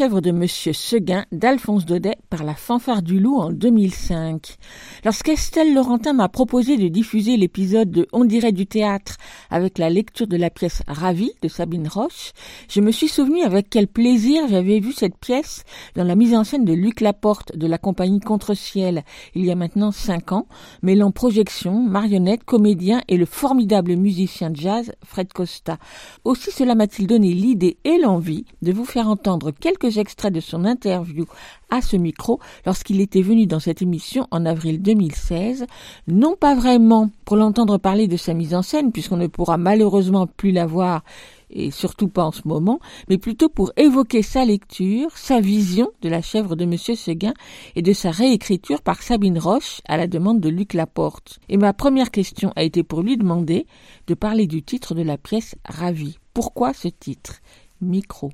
De Monsieur Seguin d'Alphonse Daudet par la fanfare du loup en 2005. Lorsqu'Estelle Laurentin m'a proposé de diffuser l'épisode de On dirait du théâtre avec la lecture de la pièce Ravi de Sabine Roche, je me suis souvenu avec quel plaisir j'avais vu cette pièce dans la mise en scène de Luc Laporte de la compagnie Contre-Ciel il y a maintenant cinq ans, mêlant projection, marionnette, comédien et le formidable musicien jazz Fred Costa. Aussi cela m'a-t-il donné l'idée et l'envie de vous faire entendre quelques extraits de son interview à ce micro lorsqu'il était venu dans cette émission en avril 2016, non pas vraiment pour l'entendre parler de sa mise en scène, puisqu'on ne pourra malheureusement plus la voir et surtout pas en ce moment, mais plutôt pour évoquer sa lecture, sa vision de la chèvre de Monsieur Seguin et de sa réécriture par Sabine Roche à la demande de Luc Laporte. Et ma première question a été pour lui demander de parler du titre de la pièce Ravi. Pourquoi ce titre? Micro.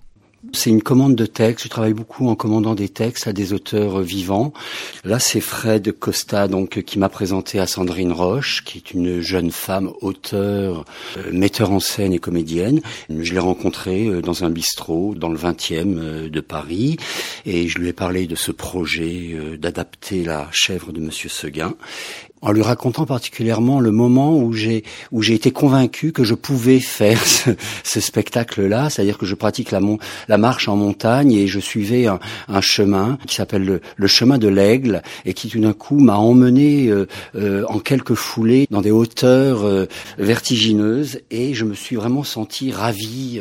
C'est une commande de texte. Je travaille beaucoup en commandant des textes à des auteurs vivants. Là, c'est Fred Costa, donc, qui m'a présenté à Sandrine Roche, qui est une jeune femme auteur, euh, metteur en scène et comédienne. Je l'ai rencontrée euh, dans un bistrot dans le 20e euh, de Paris et je lui ai parlé de ce projet d'adapter la chèvre de Monsieur Seguin en lui racontant particulièrement le moment où j'ai où j'ai été convaincu que je pouvais faire *laughs* ce, spectacle-là, c'est-à-dire que je pratique la, la marche en montagne et je suivais un, un chemin qui s'appelle le, le, chemin de l'aigle et qui tout d'un coup m'a emmené euh, euh, en quelques foulées dans des hauteurs euh, vertigineuses et je me suis vraiment senti ravi,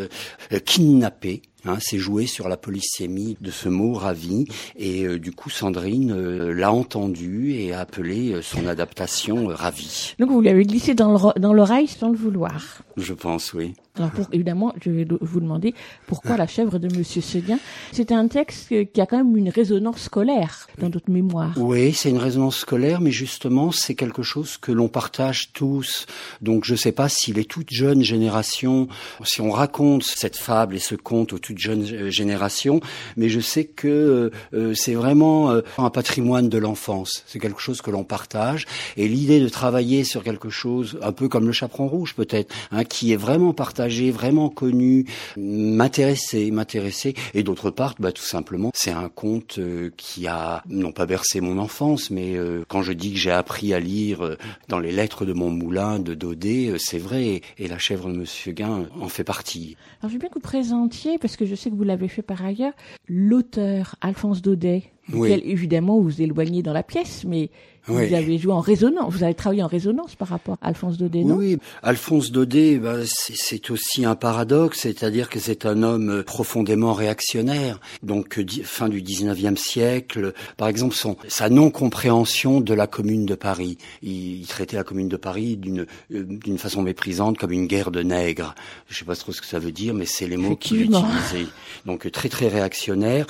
kidnappé. Hein, c'est joué sur la polysémie de ce mot ravi. Et euh, du coup, Sandrine euh, l'a entendu et a appelé euh, son adaptation ravi. Donc vous l'avez glissé dans l'oreille sans le vouloir. Je pense, oui. Alors pour, évidemment, je vais vous demander pourquoi la chèvre de Monsieur Seguin. C'est un texte qui a quand même une résonance scolaire dans notre mémoire. Oui, c'est une résonance scolaire, mais justement, c'est quelque chose que l'on partage tous. Donc je ne sais pas si les toutes jeunes générations, si on raconte cette fable et ce conte aux toutes jeunes euh, générations, mais je sais que euh, euh, c'est vraiment un patrimoine de l'enfance. C'est quelque chose que l'on partage. Et l'idée de travailler sur quelque chose, un peu comme le chaperon rouge peut-être, hein, qui est vraiment partagé vraiment connu, m'intéresser, m'intéresser. Et d'autre part, bah, tout simplement, c'est un conte euh, qui a non pas bercé mon enfance, mais euh, quand je dis que j'ai appris à lire euh, dans les lettres de mon moulin de Daudet, c'est vrai. Et la chèvre de Monsieur Guin en fait partie. Alors je veux bien que vous présentiez, parce que je sais que vous l'avez fait par ailleurs, l'auteur Alphonse Daudet. Oui. évidemment, vous vous éloignez dans la pièce, mais vous avez joué en résonance, vous avez travaillé en résonance par rapport à Alphonse Daudet, non? Oui, Alphonse Daudet, bah, c'est aussi un paradoxe, c'est-à-dire que c'est un homme euh, profondément réactionnaire. Donc, euh, fin du 19e siècle, par exemple, son, sa non-compréhension de la Commune de Paris. Il, il traitait la Commune de Paris d'une euh, d'une façon méprisante comme une guerre de nègres. Je sais pas trop ce que ça veut dire, mais c'est les mots qu'il utilisait. Donc, très très réactionnaire.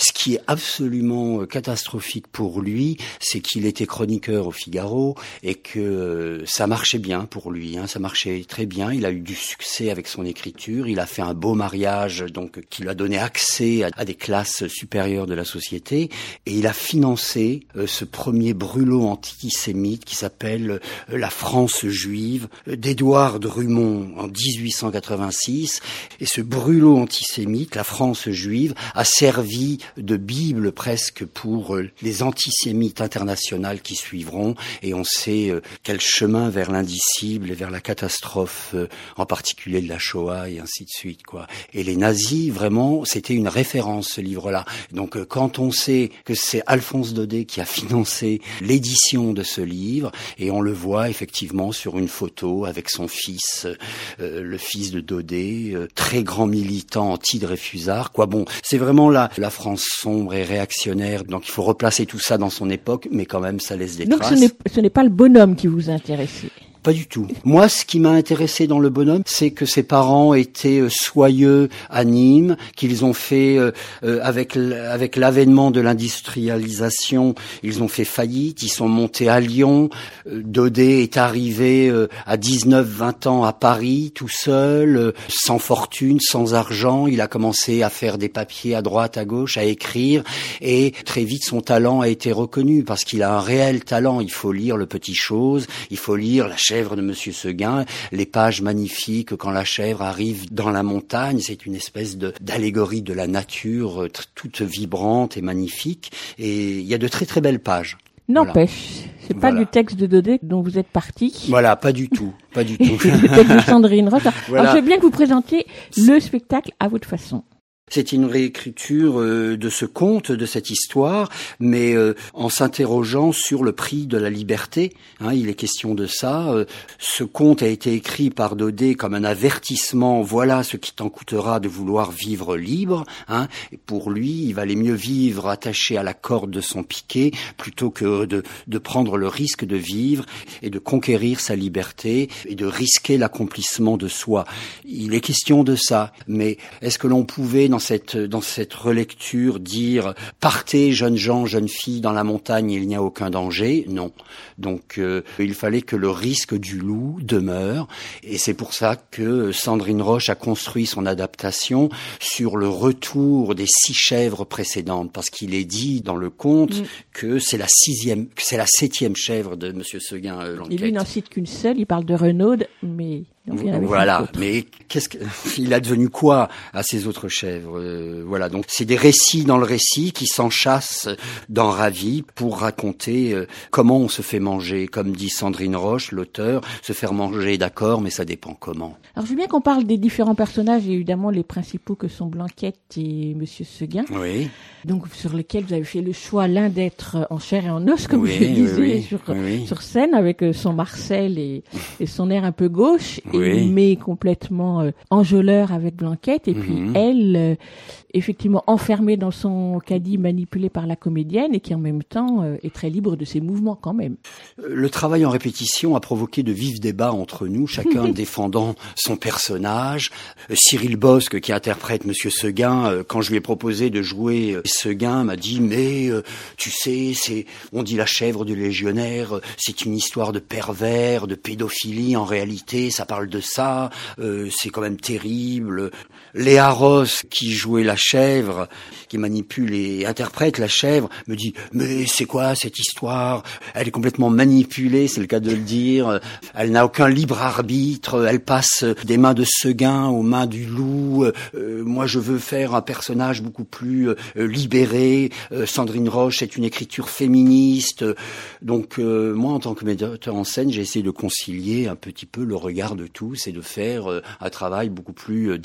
Ce qui est absolument catastrophique pour lui, c'est qu'il était chroniqueur au Figaro et que euh, ça marchait bien pour lui. Hein, ça marchait très bien. Il a eu du succès avec son écriture. Il a fait un beau mariage, donc qui lui a donné accès à, des classes supérieures de la société. Et il a financé euh, ce premier brûlot antisémite qui s'appelle euh, La France juive d'Édouard Drummond en 1886. Et ce brûlot antisémite, La France juive, a servi de bible presque pour les antisémites internationaux qui suivront et on sait euh, quel chemin vers l'indicible et vers la catastrophe, euh, en particulier de la Shoah et ainsi de suite. quoi. Et les nazis, vraiment, c'était une référence ce livre-là. Donc euh, quand on sait que c'est Alphonse Daudet qui a financé l'édition de ce livre, et on le voit effectivement sur une photo avec son fils, le fils de Daudet, très grand militant anti-Dreyfusard. Quoi bon, c'est vraiment la, la France sombre et réactionnaire. Donc il faut replacer tout ça dans son époque, mais quand même ça laisse des Donc ce n'est pas le bonhomme qui vous intéressait pas du tout. Moi, ce qui m'a intéressé dans le bonhomme, c'est que ses parents étaient euh, soyeux à Nîmes, qu'ils ont fait euh, euh, avec avec l'avènement de l'industrialisation, ils ont fait faillite, ils sont montés à Lyon. Daudet est arrivé à 19-20 ans à Paris, tout seul, sans fortune, sans argent. Il a commencé à faire des papiers à droite, à gauche, à écrire, et très vite son talent a été reconnu parce qu'il a un réel talent. Il faut lire le petit chose, il faut lire la chèvre de Monsieur Seguin, les pages magnifiques quand la chèvre arrive dans la montagne, c'est une espèce d'allégorie de la nature euh, toute vibrante et magnifique. Et il y a de très très belles pages. N'empêche, c'est pas du texte de Dodé dont vous êtes parti. Voilà, pas du tout, pas du *laughs* tout. du texte de Sandrine. Alors, je veux bien que vous présentiez le spectacle à votre façon. C'est une réécriture euh, de ce conte, de cette histoire, mais euh, en s'interrogeant sur le prix de la liberté. Hein, il est question de ça. Euh, ce conte a été écrit par Daudet comme un avertissement. Voilà ce qui t'en coûtera de vouloir vivre libre. Hein. Pour lui, il valait mieux vivre attaché à la corde de son piquet plutôt que de, de prendre le risque de vivre et de conquérir sa liberté et de risquer l'accomplissement de soi. Il est question de ça. Mais est-ce que l'on pouvait cette dans cette relecture dire partez jeunes gens, jeunes filles dans la montagne, il n'y a aucun danger Non. Donc euh, il fallait que le risque du loup demeure. Et c'est pour ça que Sandrine Roche a construit son adaptation sur le retour des six chèvres précédentes. Parce qu'il est dit dans le conte mm. que c'est la sixième c'est la septième chèvre de monsieur Seguin euh, Et lui n'en cite qu'une seule, il parle de Renaud mais voilà, mais qu'est-ce qu'il *laughs* a devenu quoi à ces autres chèvres euh, Voilà, donc c'est des récits dans le récit qui s'enchassent dans Ravi pour raconter euh, comment on se fait manger, comme dit Sandrine Roche, l'auteur, se faire manger, d'accord, mais ça dépend comment. Alors je veux bien qu'on parle des différents personnages, et évidemment les principaux que sont Blanquette et Monsieur Seguin. Oui. Donc sur lesquels vous avez fait le choix l'un d'être en chair et en os, comme oui, je le disais, sur, sur, scène avec euh, son Marcel et, et son air un peu gauche il met complètement euh, enjôleur avec Blanquette, et puis mhm. elle, euh, effectivement enfermée dans son caddie, manipulée par la comédienne, et qui en même temps euh, est très libre de ses mouvements quand même. Le travail en répétition a provoqué de vifs débats entre nous, chacun *laughs* défendant son personnage. Cyril Bosque, qui interprète Monsieur Seguin, quand je lui ai proposé de jouer Seguin, m'a dit mais tu sais, c'est on dit la chèvre du légionnaire, c'est une histoire de pervers, de pédophilie en réalité, ça parle de ça, euh, c'est quand même terrible. Léa Ross, qui jouait la chèvre, qui manipule et interprète la chèvre, me dit mais c'est quoi cette histoire? Elle est complètement manipulée, c'est le cas de le dire. Elle n'a aucun libre arbitre. Elle passe des mains de Seguin aux mains du loup. Euh, moi, je veux faire un personnage beaucoup plus euh, libéré. Sandrine Roche est une écriture féministe. Donc moi, en tant que metteur en scène, j'ai essayé de concilier un petit peu le regard de tout, c'est de faire euh, un travail beaucoup plus euh,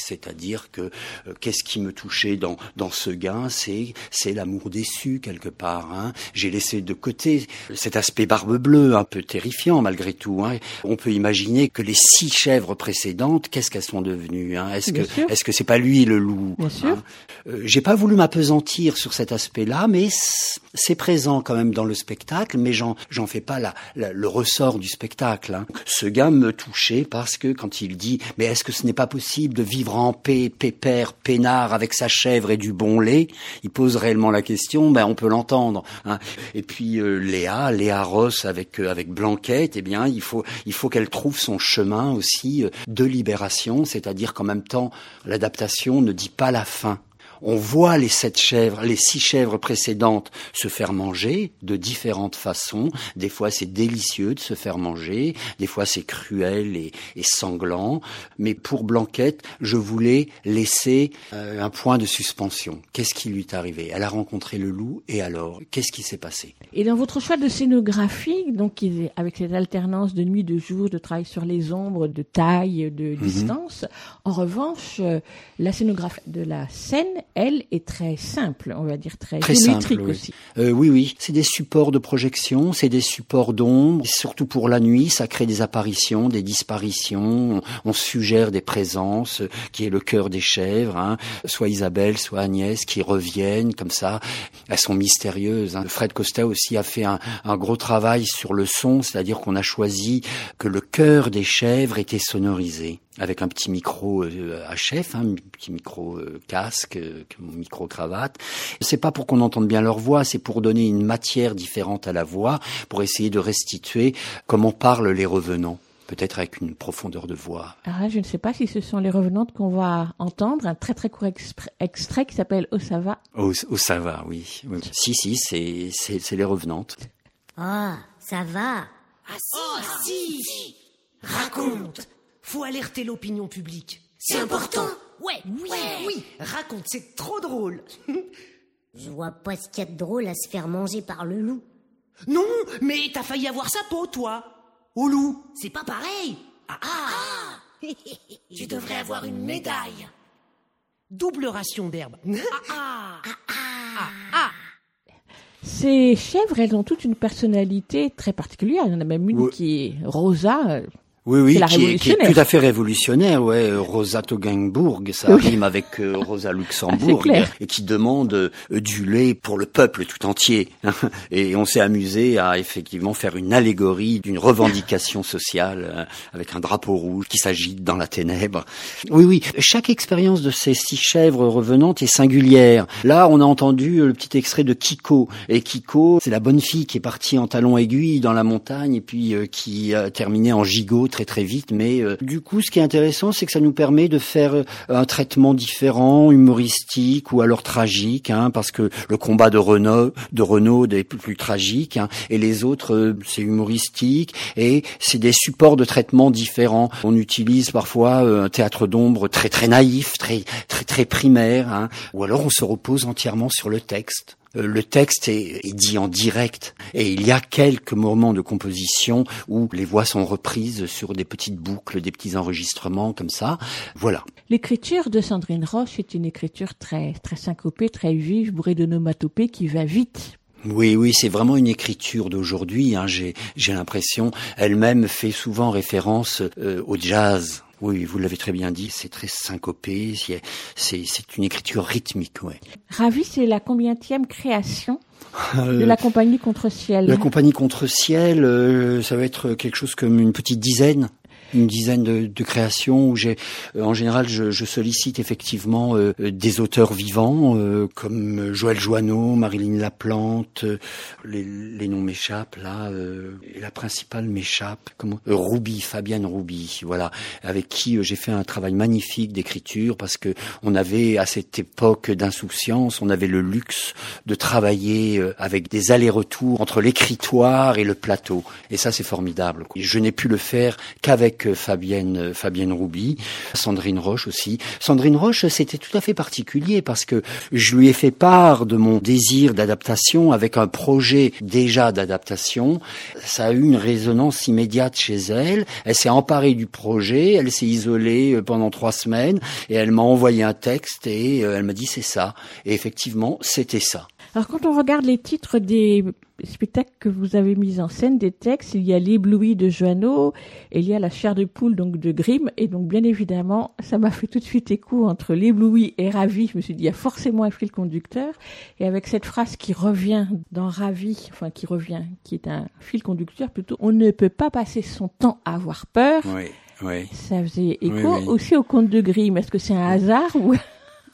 c'est-à-dire que euh, qu'est-ce qui me touchait dans dans ce gain, c'est c'est l'amour déçu quelque part. Hein. J'ai laissé de côté cet aspect barbe bleue un peu terrifiant malgré tout. Hein. On peut imaginer que les six chèvres précédentes, qu'est-ce qu'elles sont devenues hein? Est-ce que est-ce que c'est pas lui le loup? Bien sûr. J'ai pas voulu m'apesantir sur cet aspect-là, mais c'est présent quand même dans le spectacle, mais j'en j'en fais pas la, le ressort du spectacle. Hein. Ce gars me touché parce que quand il dit mais est-ce que ce n'est pas possible de vivre en paix, pépère, peinard avec sa chèvre et du bon lait, il pose réellement la question. Ben on peut l'entendre. Hein. Et puis euh, Léa, Léa Ross avec euh, avec Blanquette, eh bien il faut il faut qu'elle trouve son chemin aussi euh, de libération, c'est-à-dire qu'en même temps l'adaptation ne dit pas la fin on voit les sept chèvres, les six chèvres précédentes se faire manger de différentes façons. Des fois, c'est délicieux de se faire manger. Des fois, c'est cruel et, sanglant. Mais pour Blanquette, je voulais laisser euh, un point de suspension. Qu'est-ce qui lui est arrivé? Elle a rencontré le loup et alors, qu'est-ce qui s'est passé? Et dans votre choix de scénographie, donc avec cette alternance de nuit, de jour, de travail sur les ombres, de taille, de mhm. distance, en revanche, euh, la scénographie de la scène elle, est très simple, on va dire très, très oui. aussi. Euh, oui, oui. C'est des supports de projection, c'est des supports d'ombre. Surtout pour la nuit, ça crée des apparitions, des disparitions. On, suggère des présences, qui est le cœur des chèvres, hein. soit Isabelle, soit Agnès, qui reviennent comme ça. Elles sont mystérieuses. Hein. Fred Costa aussi a fait un, un gros travail sur le son, c'est-à-dire qu'on a choisi que le cœur des chèvres était sonorisé avec un petit micro euh, à chef, hein, un petit micro euh, casque, euh, micro cravate. C'est pas pour qu'on entende bien leur voix, c'est pour donner une matière différente à la voix, pour essayer de restituer comment parlent les revenants peut-être avec une profondeur de voix. Ah, je ne sais pas si ce sont les revenantes qu'on va entendre, un très très court extrait qui s'appelle Osava. Osava, oui. Si, si, c'est, c'est, les revenantes. Oh, ça va. Ah si, ah, si. Raconte. Faut alerter l'opinion publique. C'est important. Ouais, oui, oui. Raconte, c'est trop drôle. *laughs* Je vois pas ce qu'il y a de drôle à se faire manger par le loup. Non, mais t'as failli avoir sa peau, toi. Au loup, c'est pas pareil. Ah ah. *laughs* Tu devrais avoir une médaille. Double ration d'herbe. *laughs* Ah ah. Ah Ces chèvres, elles ont toute une personnalité très particulière. Il y en a même une qui est Rosa. Oui, oui, la qui, est, qui est tout à fait révolutionnaire, ouais. euh, Rosa Toggenburg, ça Oui. rime avec euh, Rosa Luxembourg, Ah, et qui demande euh, du lait pour le peuple tout entier. Et on s'est amusé à effectivement faire une allégorie d'une revendication sociale euh, avec un drapeau rouge qui s'agite dans la ténèbre. Oui, oui, chaque expérience de ces six chèvres revenantes est singulière. Là, on a entendu le petit extrait de Kiko. Et Kiko, c'est la bonne fille qui est partie en talons aiguilles dans la montagne et puis euh, qui a terminé en gigot très très vite. Mais euh, du coup, ce qui est intéressant, c'est que ça nous permet de faire euh, un traitement différent, humoristique ou alors tragique, hein, parce que le combat de Renault, de Renault est plus, tragique, hein, et les autres, euh, c'est humoristique, et c'est des supports de traitement différents. On utilise parfois un théâtre d'ombre très très naïf, très très très primaire, hein, ou alors on se repose entièrement sur le texte. Le texte est, est dit en direct et il y a quelques moments de composition où les voix sont reprises sur des petites boucles, des petits enregistrements comme ça. Voilà. L'écriture de Sandrine Roche est une écriture très, très syncopée, très vive, bourrée d'onomatopées qui va vite. Oui, oui, c'est vraiment une écriture d'aujourd'hui. Hein. J'ai, j'ai l'impression. Elle-même fait souvent référence euh, au jazz. Oui, vous l'avez très bien dit. C'est très syncopé. C'est, une écriture rythmique. Ouais. Ravi, c'est la combientième création de Euh, la compagnie Contre Ciel La compagnie Contre Ciel, euh, ça va être quelque chose comme une petite dizaine une dizaine de, de créations où j'ai euh, en général je, je sollicite effectivement euh, euh, des auteurs vivants euh, comme Joël Joanneau, Marilyn Laplante, euh, les, les noms m'échappent là, la principale m'échappe, comment Rouby, Fabienne Rouby, voilà, avec qui j'ai fait un travail magnifique d'écriture parce que on avait à cette époque d'insouciance, on avait le luxe de travailler avec des allers-retours entre l'écritoire et le plateau, et ça c'est formidable. Je n'ai pu le faire qu'avec Fabienne Fabienne Rouby, Sandrine Roche aussi. Sandrine Roche, c'était tout à fait particulier parce que je lui ai fait part de mon désir d'adaptation avec un projet déjà d'adaptation. Ça a eu une résonance immédiate chez elle. Elle s'est emparée du projet, elle s'est isolée euh, pendant trois semaines et elle m'a envoyé un texte et euh, elle m'a dit c'est ça. Et effectivement, c'était ça. Alors quand on regarde les titres des spectacles que vous avez mis en scène, des textes, il y a l'ébloui de Joanneau, et il y a la chair de poule donc de Grimm, et donc bien évidemment, ça m'a fait tout de suite écho entre l'ébloui et Ravi. Je me suis dit, il y a forcément un fil conducteur, et avec cette phrase qui revient dans Ravi, enfin qui revient, qui est un fil conducteur plutôt, on ne peut pas passer son temps à avoir peur. Oui, oui. Ça faisait écho Oui, oui. aussi au conte de Grimm. Est-ce que c'est un hasard ou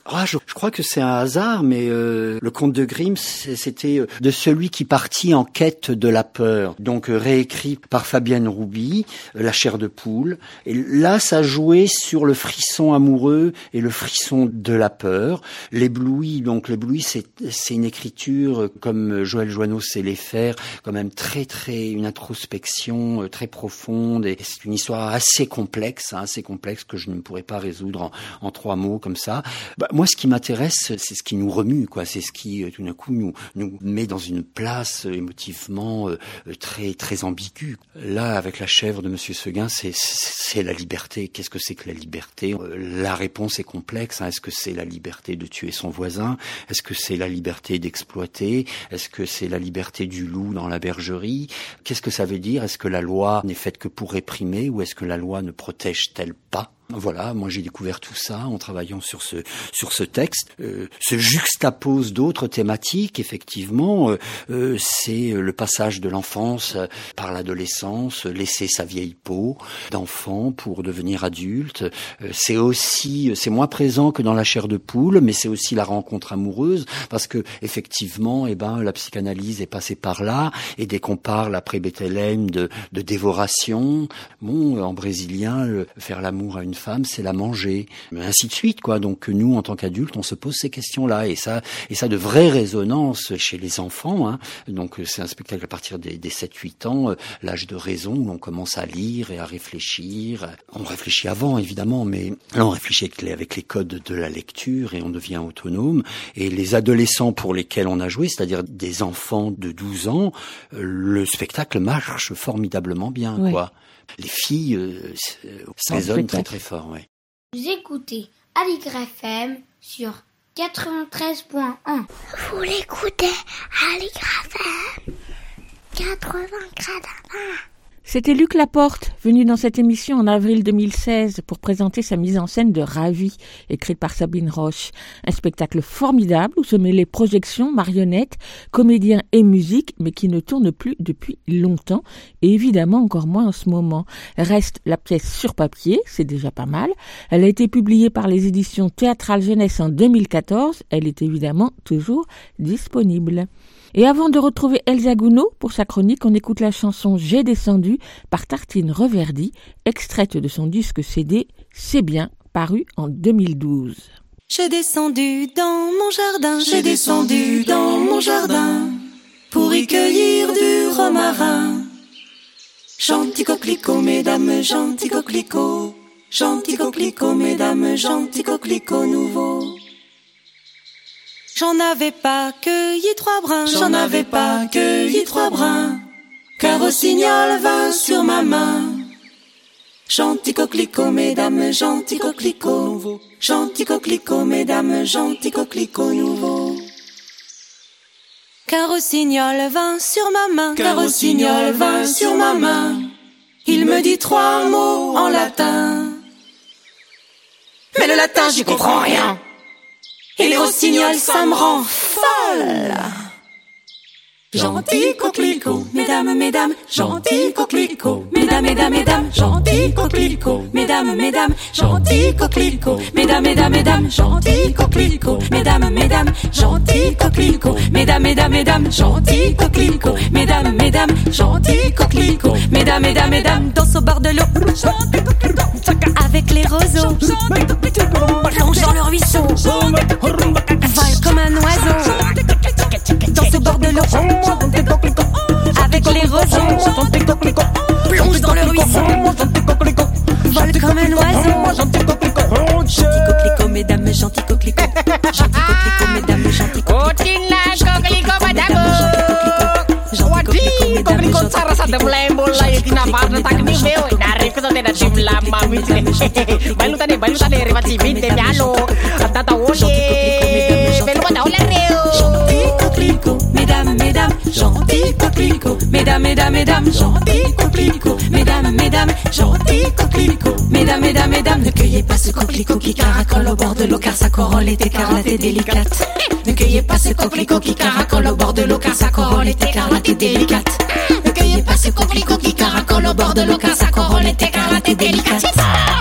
Ah, je, je crois que c'est un hasard, mais euh, le conte de Grimm, c'était euh, de celui qui partit en quête de la peur. Donc euh, réécrit par Fabienne Rouby, euh, La chair de poule. Et là, ça jouait sur le frisson amoureux et le frisson de la peur. L'ébloui, donc l'ébloui, c'est c'est une écriture comme Joël Joanneau sait les faire, quand même très très une introspection très profonde. Et c'est une histoire assez complexe, hein, assez complexe que je ne pourrais pas résoudre en, en trois mots comme ça. Bah, moi, ce qui m'intéresse, c'est ce qui nous remue, quoi. C'est ce qui, euh, tout d'un coup, nous, nous met dans une place euh, émotivement euh, euh, très, très ambiguë. Là, avec la chèvre de Monsieur Seguin, c'est, c'est la liberté. Qu'est-ce que c'est que la liberté? La réponse est complexe. hein. Est-ce que c'est la liberté de tuer son voisin? Est-ce que c'est la liberté d'exploiter? Est-ce que c'est la liberté du loup dans la bergerie? Qu'est-ce que ça veut dire? Est-ce que la loi n'est faite que pour réprimer ou est-ce que la loi ne protège-t-elle pas? Voilà, moi j'ai découvert tout ça en travaillant sur ce sur ce texte. Euh, se juxtapose d'autres thématiques. Effectivement, euh, euh, c'est le passage de l'enfance par l'adolescence, laisser sa vieille peau d'enfant pour devenir adulte. Euh, c'est aussi, c'est moins présent que dans la chair de poule, mais c'est aussi la rencontre amoureuse parce que effectivement, eh ben la psychanalyse est passée par là. Et dès qu'on parle après Bethléem de, de dévoration, bon, en brésilien, faire l'amour à une femme, c'est la manger, ainsi de suite, quoi. Donc nous, en tant qu'adultes, on se pose ces questions-là, et ça, et ça de vraies résonances chez les enfants. Hein. Donc c'est un spectacle à partir des, des 7-8 ans, euh, l'âge de raison, où on commence à lire et à réfléchir. On réfléchit avant, évidemment, mais là on réfléchit avec les, avec les codes de la lecture et on devient autonome. Et les adolescents pour lesquels on a joué, c'est-à-dire des enfants de 12 ans, euh, le spectacle marche formidablement bien, Ouais. quoi. Les filles euh, résonnent très spectacle. très fort, ouais. Vous écoutez Aligre FM sur 93.1. Vous l'écoutez à l'Igrafem 80 gradins. C'était Luc Laporte, venu dans cette émission en avril 2016 pour présenter sa mise en scène de Ravi, écrite par Sabine Roche. Un spectacle formidable où se mêlaient projections, marionnettes, comédiens et musique, mais qui ne tourne plus depuis longtemps, et évidemment encore moins en ce moment. Reste la pièce sur papier, c'est déjà pas mal. Elle a été publiée par les éditions Théâtrales Jeunesse en 2014. Elle est évidemment toujours disponible. Et avant de retrouver Elsa Gounod pour sa chronique, on écoute la chanson J'ai descendu par Tartine Reverdy, extraite de son disque CD C'est bien, paru en 2012. J'ai descendu dans mon jardin, j'ai descendu dans mon jardin pour y cueillir du romarin. Gentil coquelicot, mesdames, gentil coquelicot, gentil coquelicot, mesdames, gentil coquelicot nouveau. J'en avais pas cueilli trois brins, j'en avais pas cueilli trois brins, car au signal vint sur ma main. Gentil coquelicot, mesdames, gentil coquelicot nouveau. Gentil coquelicot, mesdames, gentil coquelicot nouveau. Car au signal vint sur ma main, car au signal vint sur ma main. Il me dit trois mots en latin. Mais le latin, j'y comprends rien. Et les rossignols, ça me rend folle. Gentil coquelicot, mesdames, mesdames, gentil coquelicot, mesdames, mesdames, mesdames, gentil coquelicot, mesdames, mesdames, gentil coquelicot, mesdames, mesdames, mesdames, gentil coquelicot, mesdames, mesdames, gentil coquelicot, mesdames, mesdames, mesdames, gentil coquelicot, mesdames, mesdames, gentil coquelicot, mesdames, mesdames, mesdames, danse au bord de l'eau, avec les roseaux, plonge dans le ruisseau, vole comme un oiseau, danse au bord de l'eau, avec les roseaux, plonge dans le ruisseau, vole comme un oiseau. Koliko cara sa mulai mulai tinapar tak ni meu dari ko tena tim lama mitne balu tane balu tane riva ti vinte piano tata oye. Belu pada ole reo Gentil coquelicot, mesdames, mesdames, mesdames, mesdames, mesdames, coquelicot, mesdames, mesdames, mesdames, ne cueillez pas ce coquelicot qui caracole au bord de l'eau car sa corolle est écarlate et délicate. Ne cueillez pas ce coquelicot qui caracole au bord de l'eau car sa corolle est écarlate et délicate. Ce coquelicot qui caracole au bord de l'eau car sa est écarlate et délicate.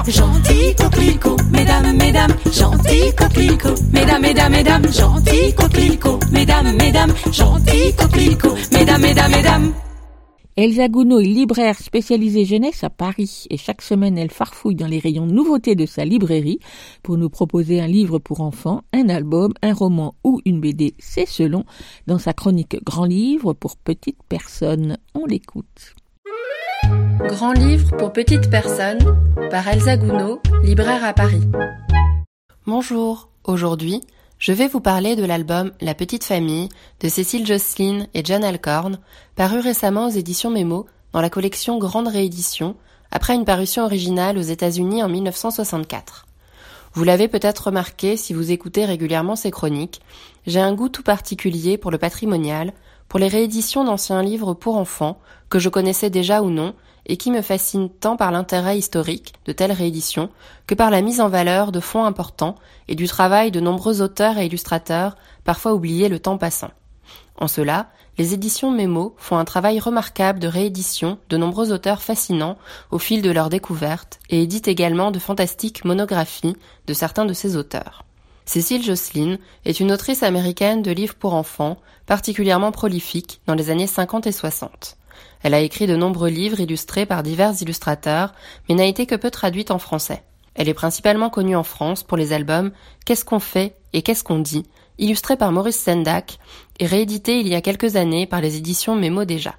Gentil coquelicot, mesdames, mesdames, gentil coquelicot, mesdames, mesdames, mesdames, gentil coquelicot, mesdames, mesdames, gentil coquelicot, mesdames, mesdames, mesdames. Elsa Gounod est libraire spécialisée jeunesse à Paris et chaque semaine elle farfouille dans les rayons nouveautés de sa librairie pour nous proposer un livre pour enfants, un album, un roman ou une BD, c'est selon, dans sa chronique Grand Livre pour petites personnes. On l'écoute. Grand livre pour petites personnes par Elsa Gounod, libraire à Paris. Bonjour, aujourd'hui, je vais vous parler de l'album La Petite Famille de Cécile Jocelyne et John Alcorn, paru récemment aux éditions Mémo dans la collection Grande Réédition, après une parution originale aux États-Unis en 1964. Vous l'avez peut-être remarqué si vous écoutez régulièrement ces chroniques, j'ai un goût tout particulier pour le patrimonial, pour les rééditions d'anciens livres pour enfants, que je connaissais déjà ou non, et qui me fascinent tant par l'intérêt historique de telles rééditions que par la mise en valeur de fonds importants et du travail de nombreux auteurs et illustrateurs, parfois oubliés le temps passant. En cela, les éditions Mémo font un travail remarquable de réédition de nombreux auteurs fascinants au fil de leur découverte et éditent également de fantastiques monographies de certains de ces auteurs. Cécile Jocelyne est une autrice américaine de livres pour enfants, particulièrement prolifique dans les années 50 et 60. Elle a écrit de nombreux livres illustrés par divers illustrateurs, mais n'a été que peu traduite en français. Elle est principalement connue en France pour les albums Qu'est-ce qu'on fait et Qu'est-ce qu'on dit, illustrés par Maurice Sendak et réédités il y a quelques années par les éditions Mémo déjà.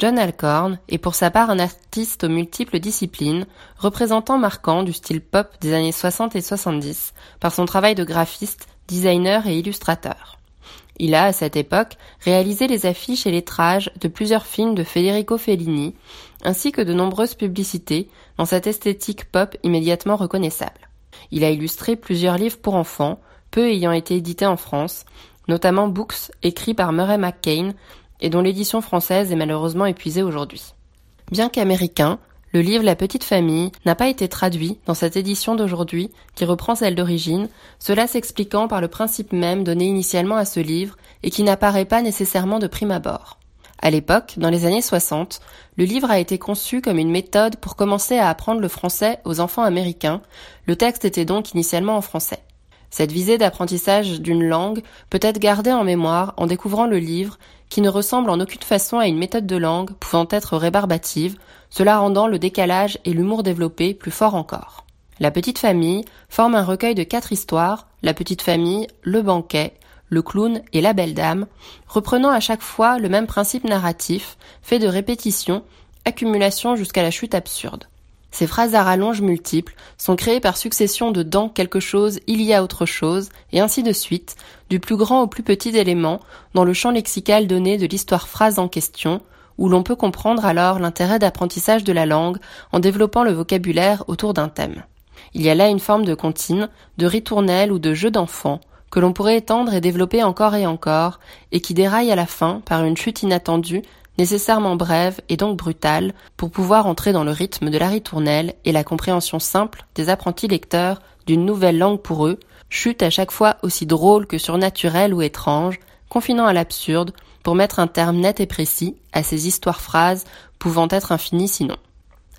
John Alcorn est pour sa part un artiste aux multiples disciplines, représentant marquant du style pop des années 60 et 70 par son travail de graphiste, designer et illustrateur. Il a, à cette époque, réalisé les affiches et lettrages de plusieurs films de Federico Fellini, ainsi que de nombreuses publicités dans cette esthétique pop immédiatement reconnaissable. Il a illustré plusieurs livres pour enfants, peu ayant été édités en France, notamment Books, écrits par Murray McCain, et dont l'édition française est malheureusement épuisée aujourd'hui. Bien qu'américain, le livre La petite famille n'a pas été traduit dans cette édition d'aujourd'hui qui reprend celle d'origine, cela s'expliquant par le principe même donné initialement à ce livre et qui n'apparaît pas nécessairement de prime abord. À l'époque, dans les années 60, le livre a été conçu comme une méthode pour commencer à apprendre le français aux enfants américains. Le texte était donc initialement en français. Cette visée d'apprentissage d'une langue peut être gardée en mémoire en découvrant le livre qui ne ressemble en aucune façon à une méthode de langue pouvant être rébarbative, cela rendant le décalage et l'humour développé plus fort encore. La petite famille forme un recueil de quatre histoires, la petite famille, le banquet, le clown et la belle dame, reprenant à chaque fois le même principe narratif, fait de répétition, accumulation jusqu'à la chute absurde. Ces phrases à rallonge multiples sont créées par succession de dans quelque chose il y a autre chose, et ainsi de suite, du plus grand au plus petit élément, dans le champ lexical donné de l'histoire phrase en question, où l'on peut comprendre alors l'intérêt d'apprentissage de la langue en développant le vocabulaire autour d'un thème. Il y a là une forme de comptine, de ritournelle ou de jeu d'enfant, que l'on pourrait étendre et développer encore et encore, et qui déraille à la fin par une chute inattendue nécessairement brève et donc brutale, pour pouvoir entrer dans le rythme de la ritournelle et la compréhension simple des apprentis lecteurs d'une nouvelle langue pour eux, chute à chaque fois aussi drôle que surnaturelle ou étrange, confinant à l'absurde, pour mettre un terme net et précis à ces histoires-phrases pouvant être infinies sinon.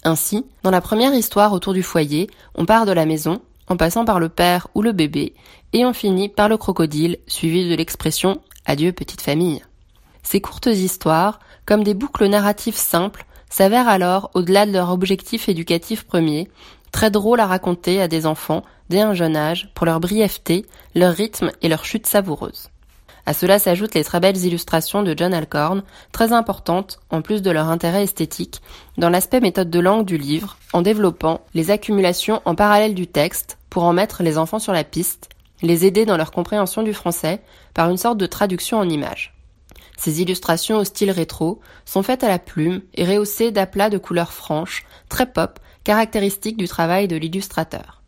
Ainsi, dans la première histoire autour du foyer, on part de la maison, en passant par le père ou le bébé, et on finit par le crocodile, suivi de l'expression Adieu petite famille. Ces courtes histoires, comme des boucles narratives simples, s'avèrent alors, au-delà de leur objectif éducatif premier, très drôles à raconter à des enfants dès un jeune âge pour leur brièveté, leur rythme et leur chute savoureuse. À cela s'ajoutent les très belles illustrations de John Alcorn, très importantes, en plus de leur intérêt esthétique, dans l'aspect méthode de langue du livre, en développant les accumulations en parallèle du texte pour en mettre les enfants sur la piste, les aider dans leur compréhension du français par une sorte de traduction en images. Ces illustrations au style rétro sont faites à la plume et rehaussées d'aplats de couleurs franches, très pop, caractéristiques du travail de l'illustrateur.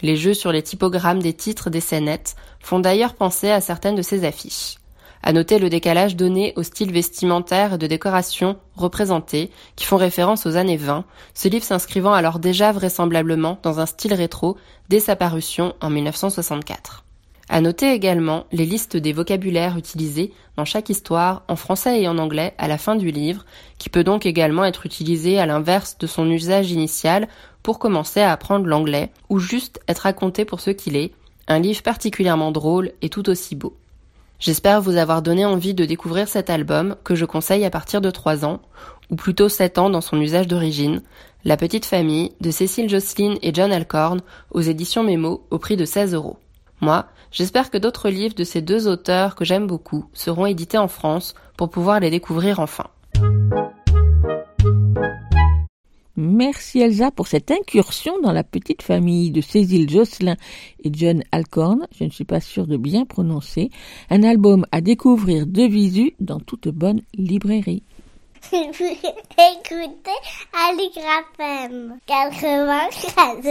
Les jeux sur les typogrammes des titres des scénettes font d'ailleurs penser à certaines de ces affiches. À noter le décalage donné au style vestimentaire et de décoration représenté, qui font référence aux années 20, ce livre s'inscrivant alors déjà vraisemblablement dans un style rétro dès sa parution en 1964. À noter également les listes des vocabulaires utilisés dans chaque histoire en français et en anglais à la fin du livre, qui peut donc également être utilisé à l'inverse de son usage initial pour commencer à apprendre l'anglais, ou juste être raconté pour ce qu'il est, un livre particulièrement drôle et tout aussi beau. J'espère vous avoir donné envie de découvrir cet album que je conseille à partir de 3 ans, ou plutôt 7 ans dans son usage d'origine, La petite famille de Cécile Jocelyn et John Alcorn aux éditions Mémo au prix de 16 euros. Moi, j'espère que d'autres livres de ces deux auteurs que j'aime beaucoup seront édités en France pour pouvoir les découvrir enfin. Merci Elsa pour cette incursion dans la petite famille de Cécile Jocelyn et John Alcorn, je ne suis pas sûre de bien prononcer, un album à découvrir de visu dans toute bonne librairie. *laughs* Écoutez Aligrafem 94.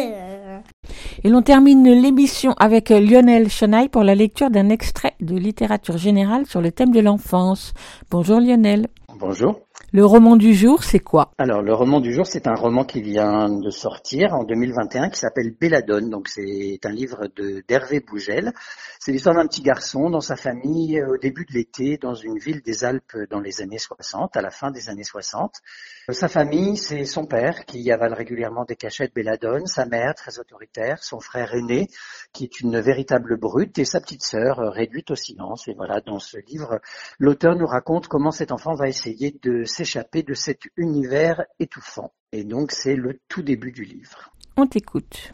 Et l'on termine l'émission avec Lionel Chenaille pour la lecture d'un extrait de littérature générale sur le thème de l'enfance. Bonjour Lionel. Bonjour. Le roman du jour, c'est quoi? Alors, le roman du jour, c'est un roman qui vient de sortir en 2021 qui s'appelle Belladone. Donc, c'est un livre d'Hervé Bougel. C'est l'histoire d'un petit garçon dans sa famille euh, au début de l'été dans une ville des Alpes dans les années 60, à la fin des années 60. Euh, sa famille, c'est son père qui avale régulièrement des cachettes Belladone, sa mère très autoritaire, son frère aîné qui est une véritable brute et sa petite sœur euh, réduite au silence. Et voilà, dans ce livre, l'auteur nous raconte comment cet enfant va essayer de s'échapper de cet univers étouffant. Et donc c'est le tout début du livre. On t'écoute.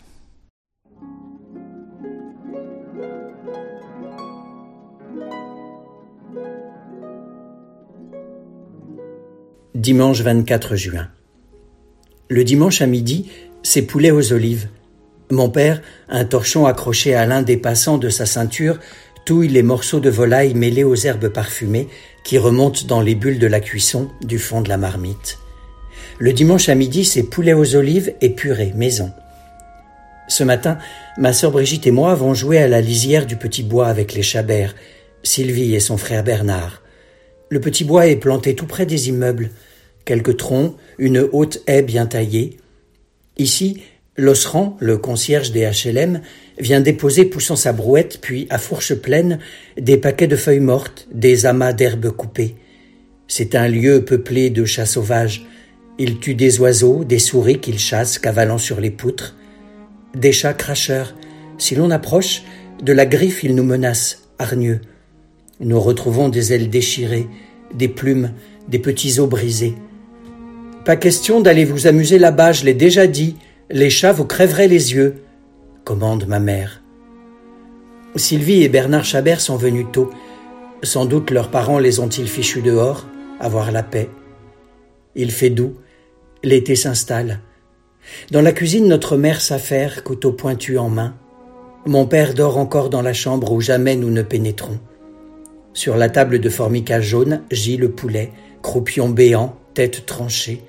Dimanche 24 juin. Le dimanche à midi, c'est poulet aux olives. Mon père, un torchon accroché à l'un des passants de sa ceinture, touille les morceaux de volaille mêlés aux herbes parfumées, qui remontent dans les bulles de la cuisson du fond de la marmite. Le dimanche à midi, c'est poulet aux olives et purée maison. Ce matin, ma sœur Brigitte et moi avons joué à la lisière du petit bois avec les Chabert, Sylvie et son frère Bernard. Le petit bois est planté tout près des immeubles. Quelques troncs, une haute haie bien taillée. Ici, l'osserand, le concierge des HLM, vient déposer poussant sa brouette, puis à fourche pleine, des paquets de feuilles mortes, des amas d'herbes coupées. C'est un lieu peuplé de chats sauvages. Il tue des oiseaux, des souris qu'il chasse, cavalant sur les poutres. Des chats cracheurs. Si l'on approche, de la griffe ils nous menacent, hargneux. Nous retrouvons des ailes déchirées, des plumes, des petits os brisés. Pas question d'aller vous amuser là-bas, je l'ai déjà dit. Les chats vous crèveraient les yeux, commande ma mère. Sylvie et Bernard Chabert sont venus tôt. Sans doute leurs parents les ont-ils fichus dehors, avoir la paix. Il fait doux, l'été s'installe. Dans la cuisine, notre mère s'affaire, couteau pointu en main. Mon père dort encore dans la chambre où jamais nous ne pénétrons. Sur la table de formica jaune gît le poulet, croupion béant, tête tranchée.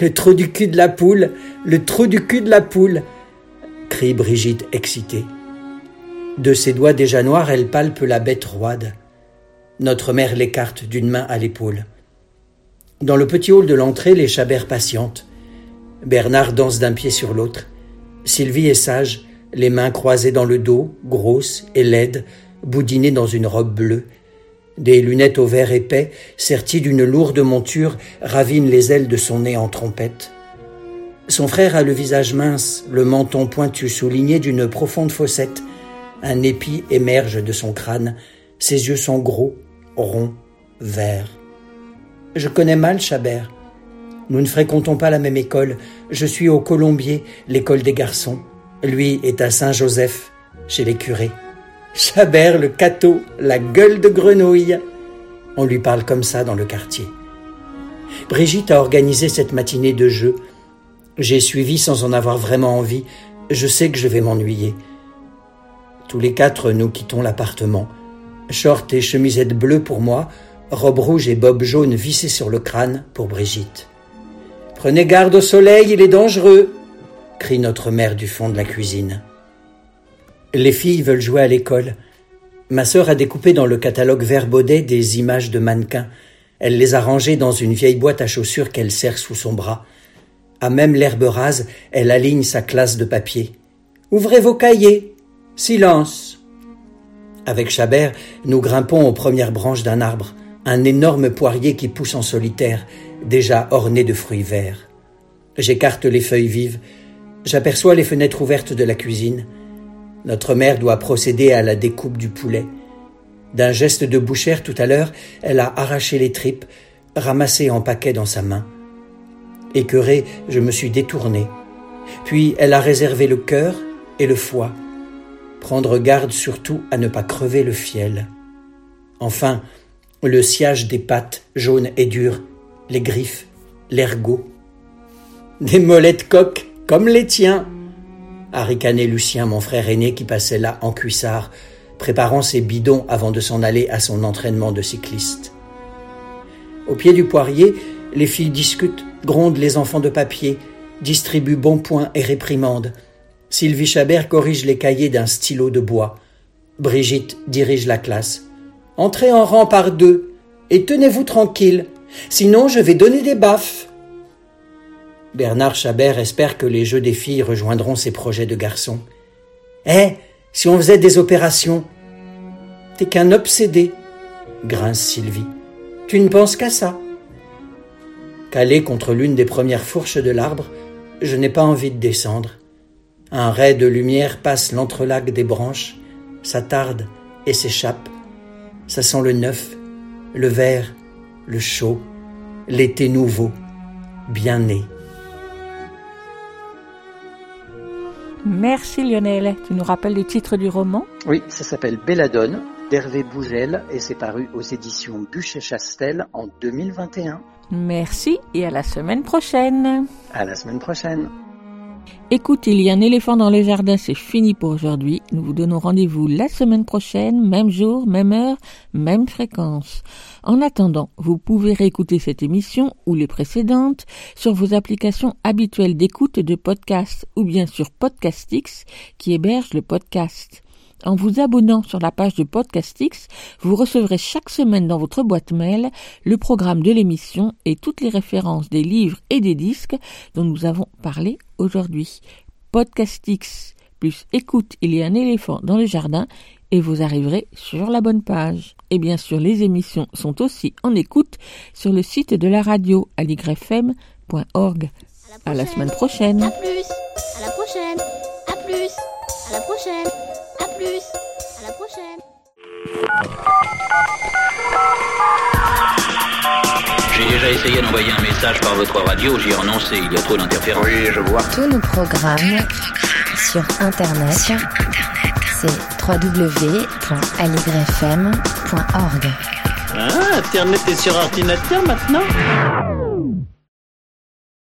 Le trou du cul de la poule, le trou du cul de la poule, crie Brigitte excitée. De ses doigts déjà noirs, elle palpe la bête roide. Notre mère l'écarte d'une main à l'épaule. Dans le petit hall de l'entrée, les Chabert patientent. Bernard danse d'un pied sur l'autre. Sylvie est sage, les mains croisées dans le dos, grosse et laide, boudinée dans une robe bleue. Des lunettes au verre épais, serties d'une lourde monture, ravinent les ailes de son nez en trompette. Son frère a le visage mince, le menton pointu souligné d'une profonde fossette. Un épi émerge de son crâne. Ses yeux sont gros, ronds, verts. Je connais mal Chabert. Nous ne fréquentons pas la même école. Je suis au Colombier, l'école des garçons. Lui est à Saint-Joseph, chez les curés. Chabert le cateau, la gueule de grenouille. On lui parle comme ça dans le quartier. Brigitte a organisé cette matinée de jeu. J'ai suivi sans en avoir vraiment envie. Je sais que je vais m'ennuyer. Tous les quatre, nous quittons l'appartement. Short et chemisette bleue pour moi, robe rouge et bob jaune vissés sur le crâne pour Brigitte. Prenez garde au soleil, il est dangereux, crie notre mère du fond de la cuisine. Les filles veulent jouer à l'école. Ma sœur a découpé dans le catalogue vert baudet des images de mannequins. Elle les a rangées dans une vieille boîte à chaussures qu'elle serre sous son bras. À même l'herbe rase, elle aligne sa classe de papier. Ouvrez vos cahiers. Silence. Avec Chabert, nous grimpons aux premières branches d'un arbre, un énorme poirier qui pousse en solitaire, déjà orné de fruits verts. J'écarte les feuilles vives. J'aperçois les fenêtres ouvertes de la cuisine. Notre mère doit procéder à la découpe du poulet. D'un geste de bouchère tout à l'heure, elle a arraché les tripes, ramassées en paquets dans sa main. Écœuré, je me suis détourné. Puis elle a réservé le cœur et le foie. Prendre garde surtout à ne pas crever le fiel. Enfin, le sciage des pattes jaunes et dures, les griffes, l'ergot. Des molettes coques comme les tiens, a ricané Lucien, mon frère aîné, qui passait là en cuissard, préparant ses bidons avant de s'en aller à son entraînement de cycliste. Au pied du poirier, les filles discutent, grondent les enfants de papier, distribuent bons points et réprimandent. Sylvie Chabert corrige les cahiers d'un stylo de bois. Brigitte dirige la classe. Entrez en rang par deux et tenez-vous tranquille, sinon je vais donner des baffes. Bernard Chabert espère que les jeux des filles rejoindront ses projets de garçon. Eh, si on faisait des opérations T'es qu'un obsédé, grince Sylvie. Tu ne penses qu'à ça. Calé contre l'une des premières fourches de l'arbre, je n'ai pas envie de descendre. Un ray de lumière passe l'entrelac des branches, s'attarde et s'échappe. Ça sent le neuf, le vert, le chaud, l'été nouveau, bien né. Merci Lionel. Tu nous rappelles le titre du roman? Oui, ça s'appelle Belladone d'Hervé Bougel et c'est paru aux éditions Bûche et Chastel en 2021. Merci et à la semaine prochaine. À la semaine prochaine. Écoute, il y a un éléphant dans le jardin, c'est fini pour aujourd'hui. Nous vous donnons rendez-vous la semaine prochaine, même jour, même heure, même fréquence. En attendant, vous pouvez réécouter cette émission ou les précédentes sur vos applications habituelles d'écoute de podcast ou bien sur Podcastix qui héberge le podcast. En vous abonnant sur la page de Podcastix, vous recevrez chaque semaine dans votre boîte mail le programme de l'émission et toutes les références des livres et des disques dont nous avons parlé aujourd'hui. Podcastix plus écoute, il y a un éléphant dans le jardin et vous arriverez sur la bonne page. Et bien sûr, les émissions sont aussi en écoute sur le site de la radio aligrefm.org. À la semaine prochaine. À plus. À la prochaine. À plus. À la prochaine. À plus. À la prochaine. J'ai déjà essayé d'envoyer un message par votre radio, j'y ai renoncé, il y a trop d'interférences. Oui, je vois. Tous nos programmes sur internet. C'est www.aligrefm.org. Ah, Internet est sur ordinateur maintenant?